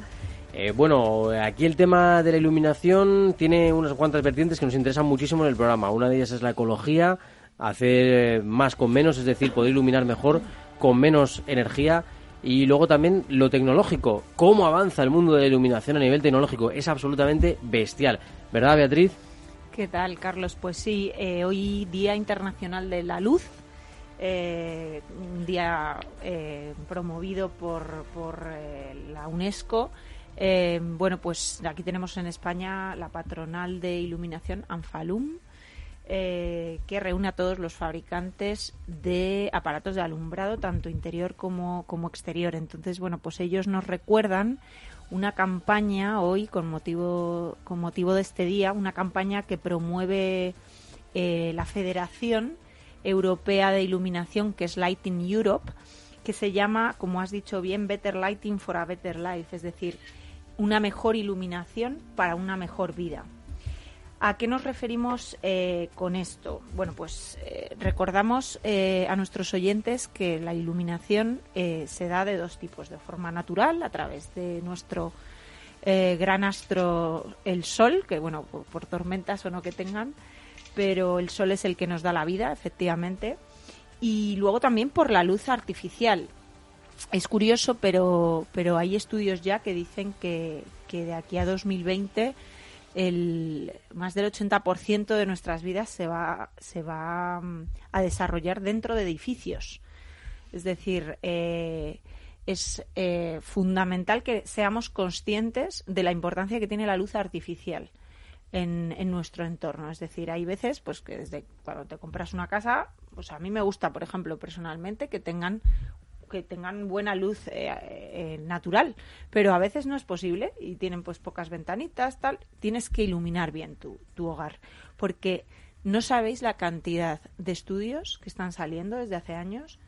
Eh, bueno, aquí el tema de la iluminación tiene unas cuantas vertientes que nos interesan muchísimo en el programa. Una de ellas es la ecología, hacer más con menos, es decir, poder iluminar mejor con menos energía. Y luego también lo tecnológico, cómo avanza el mundo de la iluminación a nivel tecnológico. Es absolutamente bestial. ¿Verdad, Beatriz?
¿Qué tal, Carlos? Pues sí, eh, hoy Día Internacional de la Luz, eh, un día eh, promovido por, por la UNESCO. bueno, pues aquí tenemos en España la patronal de iluminación, Anfalum, que reúne a todos los fabricantes de aparatos de alumbrado, tanto interior como, como exterior. Entonces, bueno, pues ellos nos recuerdan una campaña hoy con motivo, con motivo de este día, una campaña que promueve eh, la Federación Europea de Iluminación, que es Lighting Europe, que se llama, como has dicho bien, Better Lighting for a Better Life, es decir, una mejor iluminación para una mejor vida. ¿A qué nos referimos eh, con esto? Bueno, pues eh, recordamos eh, a nuestros oyentes que la iluminación se da de dos tipos, de forma natural, a través de nuestro gran astro, el Sol, que bueno, por, tormentas o no que tengan, pero el Sol es el que nos da la vida, efectivamente, y luego también por la luz artificial. Es curioso, pero, pero hay estudios ya que dicen que, que de aquí a 2020 el más del 80% de nuestras vidas se va, se va mm, a desarrollar dentro de edificios. Es decir, eh, es eh, fundamental que seamos conscientes de la importancia que tiene la luz artificial en, en, nuestro entorno. Es decir, hay veces pues que desde cuando te compras una casa, pues a mí me gusta, por ejemplo, personalmente, que tengan que tengan buena luz eh, eh, natural, pero a veces no es posible y tienen pues pocas ventanitas, tal. Tienes que iluminar bien tu, tu hogar, porque no sabéis la cantidad de estudios que están saliendo desde hace años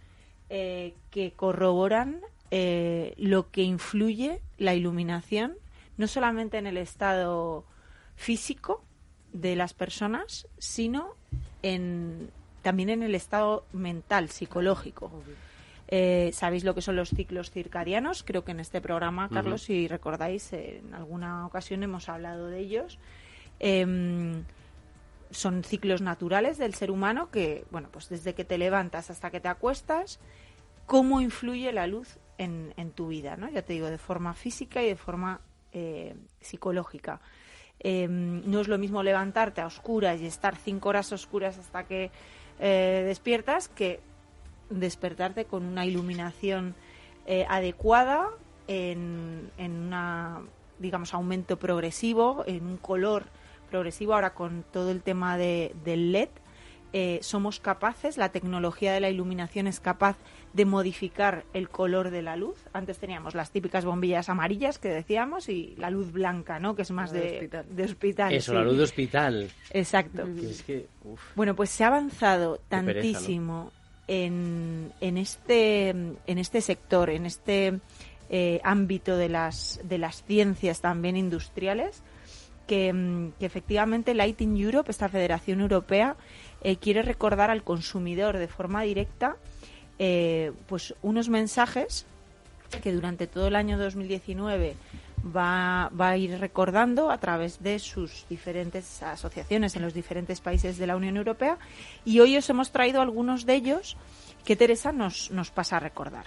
eh, que corroboran lo que influye la iluminación, no solamente en el estado físico de las personas, sino en, también en el estado mental, psicológico. Eh, Sabéis lo que son los ciclos circadianos. Creo que en este programa, Carlos, si recordáis, en alguna ocasión hemos hablado de ellos. Em, son ciclos naturales del ser humano que, bueno, pues desde que te levantas hasta que te acuestas, cómo influye la luz en, tu vida, ¿no? Ya te digo, de forma física y de forma eh, psicológica. Em, no es lo mismo levantarte a oscuras y estar cinco horas oscuras hasta que eh, despiertas que despertarte con una iluminación eh, adecuada, en, en una, digamos, aumento progresivo, en un color progresivo, ahora con todo el tema de, del LED, eh, somos capaces, la tecnología de la iluminación es capaz de modificar el color de la luz. Antes teníamos las típicas bombillas amarillas que decíamos y la luz blanca, ¿no? Que es más de,
hospital.
de hospital.
Eso,
sí.
la luz de hospital.
Exacto.
Que es que, uf.
Bueno, pues se ha avanzado
pereza, ¿no?
Este, en este sector, en este eh, ámbito de las, ciencias también industriales, que, mm, que efectivamente Lighting Europe, esta federación europea, eh, quiere recordar al consumidor de forma directa eh, pues unos mensajes que durante todo el año 2019 va, va a ir recordando a través de sus diferentes asociaciones en los diferentes países de la Unión Europea y hoy os hemos traído algunos de ellos que Teresa nos, nos pasa a recordar.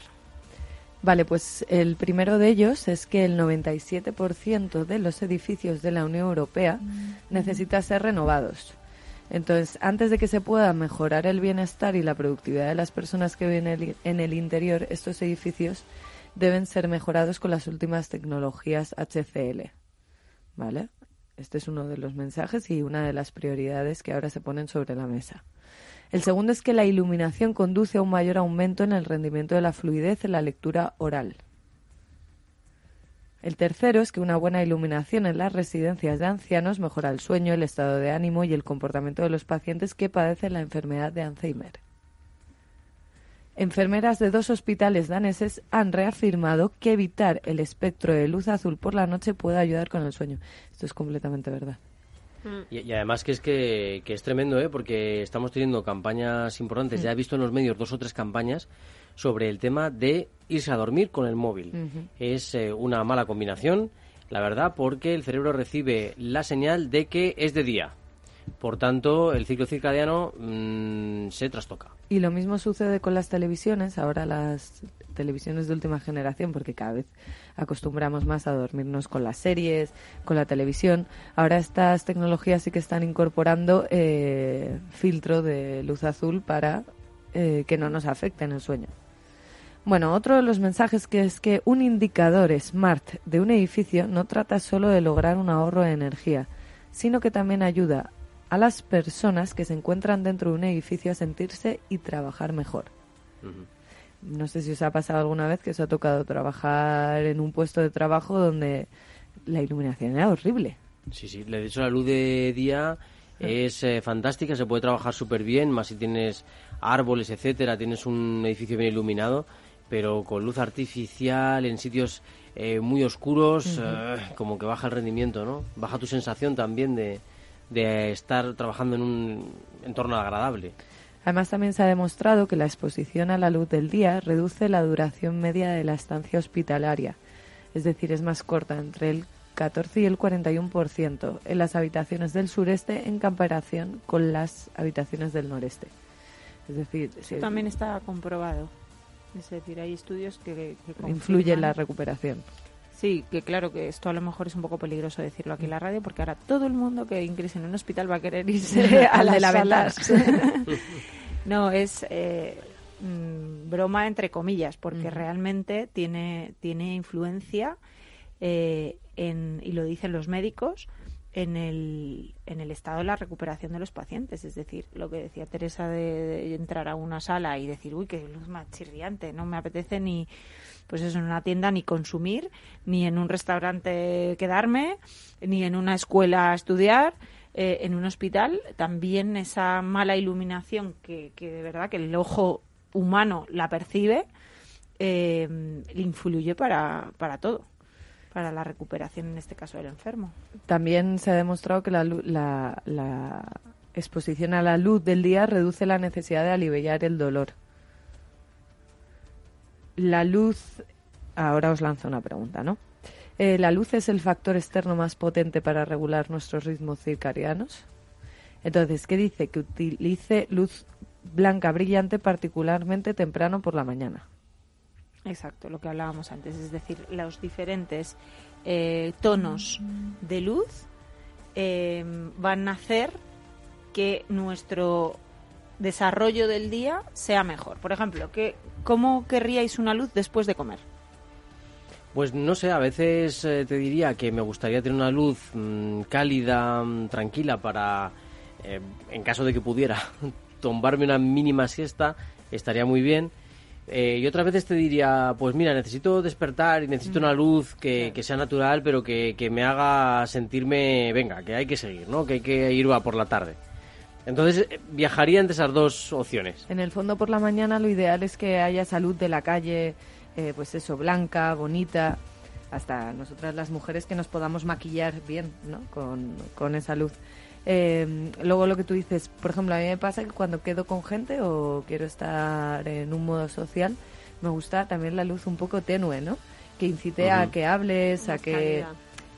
Vale, pues el primero de ellos es que el 97% de los edificios de la Unión Europea necesita ser renovados. Entonces, antes de que se pueda mejorar el bienestar y la productividad de las personas que viven en el, en el interior, estos edificios deben ser mejorados con las últimas tecnologías HCL. ¿Vale? Este es uno de los mensajes y una de las prioridades que ahora se ponen sobre la mesa. El segundo es que la iluminación conduce a un mayor aumento en el rendimiento de la fluidez en la lectura oral. El tercero es que una buena iluminación en las residencias de ancianos mejora el sueño, el estado de ánimo y el comportamiento de los pacientes que padecen la enfermedad de Alzheimer. Enfermeras de dos hospitales daneses han reafirmado que evitar el espectro de luz azul por la noche puede ayudar con el sueño. Esto es completamente verdad.
Y, y además que es que, que es tremendo, ¿eh? porque estamos teniendo campañas importantes. Ya he visto en los medios dos o tres campañas sobre el tema de irse a dormir con el móvil. Es eh, una mala combinación, la verdad, porque el cerebro recibe la señal de que es de día. Por tanto, el ciclo circadiano mm, se trastoca.
Y lo mismo sucede con las televisiones, ahora las televisiones de última generación, porque cada vez acostumbramos más a dormirnos con las series, con la televisión. Ahora estas tecnologías sí que están incorporando eh, filtro de luz azul para eh, que no nos afecte en el sueño. Bueno, otro de los mensajes que es que un indicador SMART de un edificio no trata solo de lograr un ahorro de energía, sino que también ayuda a las personas que se encuentran dentro de un edificio a sentirse y trabajar mejor. No sé si os ha pasado alguna vez que os ha tocado trabajar en un puesto de trabajo donde la iluminación era horrible.
Sí, sí. De hecho, la luz de día es eh, fantástica, se puede trabajar súper bien, más si tienes árboles, etcétera, tienes un edificio bien iluminado, pero con luz artificial en sitios eh, muy oscuros, eh, como que baja el rendimiento, ¿no? Baja tu sensación también de, de estar trabajando en un entorno agradable.
Además, también se ha demostrado que la exposición a la luz del día reduce la duración media de la estancia hospitalaria, es decir, es más corta, entre el 14 y el 41% en las habitaciones del sureste en comparación con las habitaciones del noreste. Es decir, se-
También está comprobado. Es decir, hay estudios que, que
influye en la recuperación.
Sí, que claro que esto a lo mejor es un poco peligroso decirlo aquí en la radio porque ahora todo el mundo que ingrese en un hospital va a querer irse a las
la ventana.
salas. no, es eh, mm, broma entre comillas porque realmente tiene, tiene influencia eh, en, y lo dicen los médicos en el, en el estado de la recuperación de los pacientes. Es decir, lo que decía Teresa de, de entrar a una sala y decir, uy, qué luz más chirriante, no me apetece ni, pues eso, en una tienda ni consumir, ni en un restaurante quedarme, ni en una escuela estudiar. eh, en un hospital también esa mala iluminación que, que de verdad que el ojo humano la percibe eh, influye para, para todo para la recuperación en este caso del enfermo
También se ha demostrado que la, la- la exposición a la luz del día reduce la necesidad de aliviar el dolor. La luz, ahora os lanzo una pregunta, ¿no? Eh, ¿La luz es el factor externo más potente para regular nuestros ritmos circadianos? Entonces, ¿qué dice? Que utilice luz blanca brillante particularmente temprano por la mañana.
Exacto, lo que hablábamos antes, es decir, los diferentes eh, tonos de luz eh, van a hacer que nuestro desarrollo del día sea mejor. Por ejemplo, ¿qué, ¿cómo querríais una luz después de comer?
Pues no sé, a veces eh, te diría que me gustaría tener una luz mm, cálida, mm, tranquila para, eh, en caso de que pudiera, tombarme una mínima siesta estaría muy bien. Eh, y otras veces te diría, pues mira, necesito despertar y necesito una luz que, que sea natural, pero que, que, me haga sentirme, venga, que hay que seguir, ¿no? Que hay que ir a por la tarde. Entonces eh, viajaría entre esas dos opciones.
En el fondo por la mañana lo ideal es que haya salud de la calle, eh, pues eso, blanca, bonita, hasta nosotras las mujeres que nos podamos maquillar bien, ¿no? Con, con esa luz. Eh, luego lo que tú dices, por ejemplo, a mí me pasa que cuando quedo con gente o quiero estar en un modo social, me gusta también la luz un poco tenue, ¿no? Que incite a que hables, a que...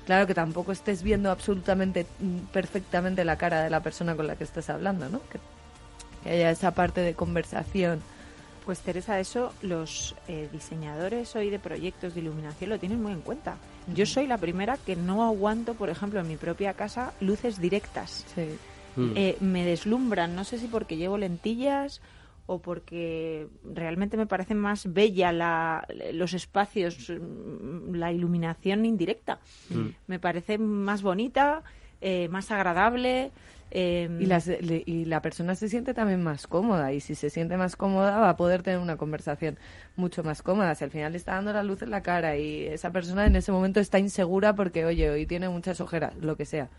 Claro, que tampoco estés viendo absolutamente mm, perfectamente la cara de la persona con la que estás hablando, ¿no? Que, que haya esa parte de conversación.
Pues Teresa, eso los eh, diseñadores hoy de proyectos de iluminación lo tienen muy en cuenta. Yo soy la primera que no aguanto, por ejemplo, en mi propia casa, luces directas.
Sí.
Mm.
Eh, me deslumbran, no sé si porque llevo lentillas o porque realmente me parece más bella la, los espacios, mm, la iluminación indirecta.
Mm.
Me parece más bonita, eh, más agradable. eh,
Y, las- le- y la persona se siente también más cómoda y si se siente más cómoda va a poder tener una conversación mucho más cómoda. Si al final le está dando la luz en la cara y esa persona en ese momento está insegura porque, oye, hoy tiene muchas ojeras, lo que sea,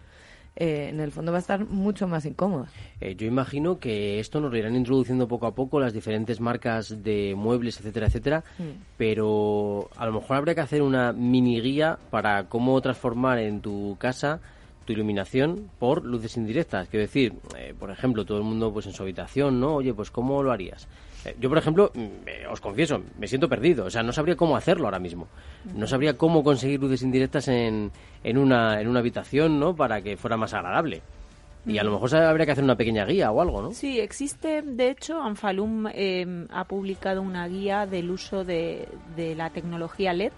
eh, en el fondo va a estar mucho más incómoda.
Eh, yo imagino que esto nos lo irán introduciendo poco a poco las diferentes marcas de muebles, etcétera, etcétera, pero a lo mejor habría que hacer una mini guía para cómo transformar en tu casa tu iluminación por luces indirectas. Quiero decir, eh, por ejemplo, todo el mundo pues en su habitación, ¿no? Oye, pues ¿cómo lo harías? Eh, yo, por ejemplo, mm, os confieso, me siento perdido. O sea, no sabría cómo hacerlo ahora mismo. No sabría cómo conseguir luces indirectas en, en, una, en una habitación, ¿no? Para que fuera más agradable. Y a lo mejor habría que hacer una pequeña guía o algo, ¿no?
Sí, existe, de hecho, Anfalum eh, ha publicado una guía del uso de, de la tecnología LED,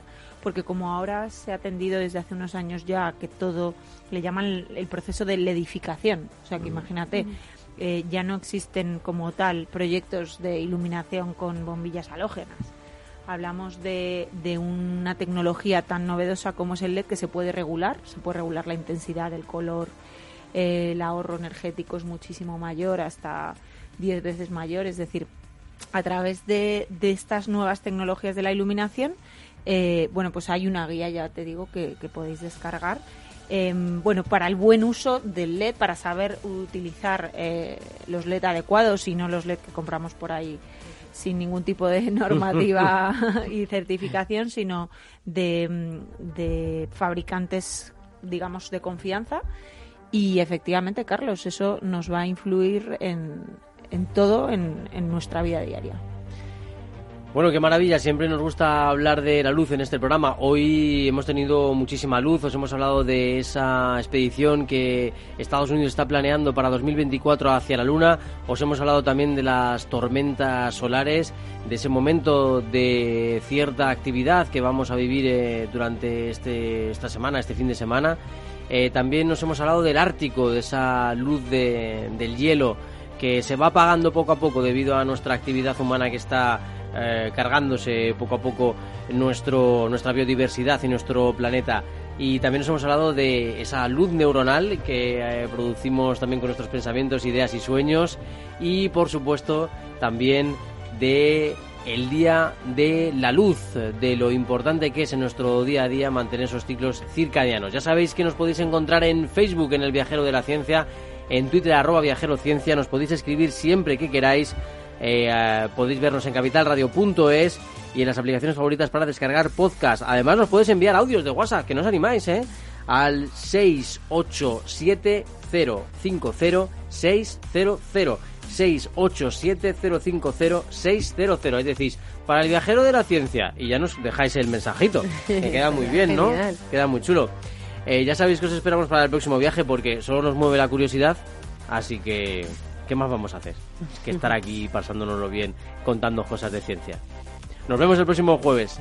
porque como ahora se ha tendido desde hace unos años ya a que todo le llaman el, el proceso de ledificación, o sea que imagínate, eh, ya no existen como tal proyectos de iluminación con bombillas halógenas. Hablamos de, de una tecnología tan novedosa como es el LED que se puede regular, se puede regular la intensidad, el color, eh, el ahorro energético es muchísimo mayor, hasta 10 veces mayor, es decir, a través de, de estas nuevas tecnologías de la iluminación, eh, bueno, pues hay una guía, ya te digo, que, que podéis descargar. Eh, bueno, para el buen uso del LED, para saber utilizar eh, los LED adecuados y no los LED que compramos por ahí sin ningún tipo de normativa y certificación, sino de, mm, de fabricantes, digamos, de confianza. Y efectivamente, Carlos, eso nos va a influir en, en todo en, en nuestra vida diaria.
Bueno, qué maravilla, siempre nos gusta hablar de la luz en este programa. Hoy hemos tenido muchísima luz, os hemos hablado de esa expedición que Estados Unidos está planeando para 2024 hacia la Luna, os hemos hablado también de las tormentas solares, de ese momento de cierta actividad que vamos a vivir eh, durante este, esta semana, este fin de semana. Eh, también nos hemos hablado del Ártico, de esa luz de- del hielo que se va apagando poco a poco debido a nuestra actividad humana que está eh, cargándose poco a poco nuestro, nuestra biodiversidad y nuestro planeta. Y también nos hemos hablado de esa luz neuronal que eh, producimos también con nuestros pensamientos, ideas y sueños. Y por supuesto también de el día de la luz, de lo importante que es en nuestro día a día mantener esos ciclos circadianos. Ya sabéis que nos podéis encontrar en Facebook, en el Viajero de la Ciencia, en Twitter, arroba Viajero Ciencia, nos podéis escribir siempre que queráis, eh, eh, podéis vernos en capitalradio.es y en las aplicaciones favoritas para descargar podcast. Además nos podéis enviar audios de WhatsApp, que no os animáis, ¿eh? Al 687-050-600. 687-050-600. Es decir, para el viajero de la ciencia. Y ya nos dejáis el mensajito. Que queda muy bien, ¿no?
Genial.
Queda muy chulo. Eh, ya sabéis que os esperamos para el próximo viaje porque solo nos mueve la curiosidad. Así que, ¿qué más vamos a hacer? Que estar aquí pasándonoslo bien, contando cosas de ciencia. Nos vemos el próximo jueves.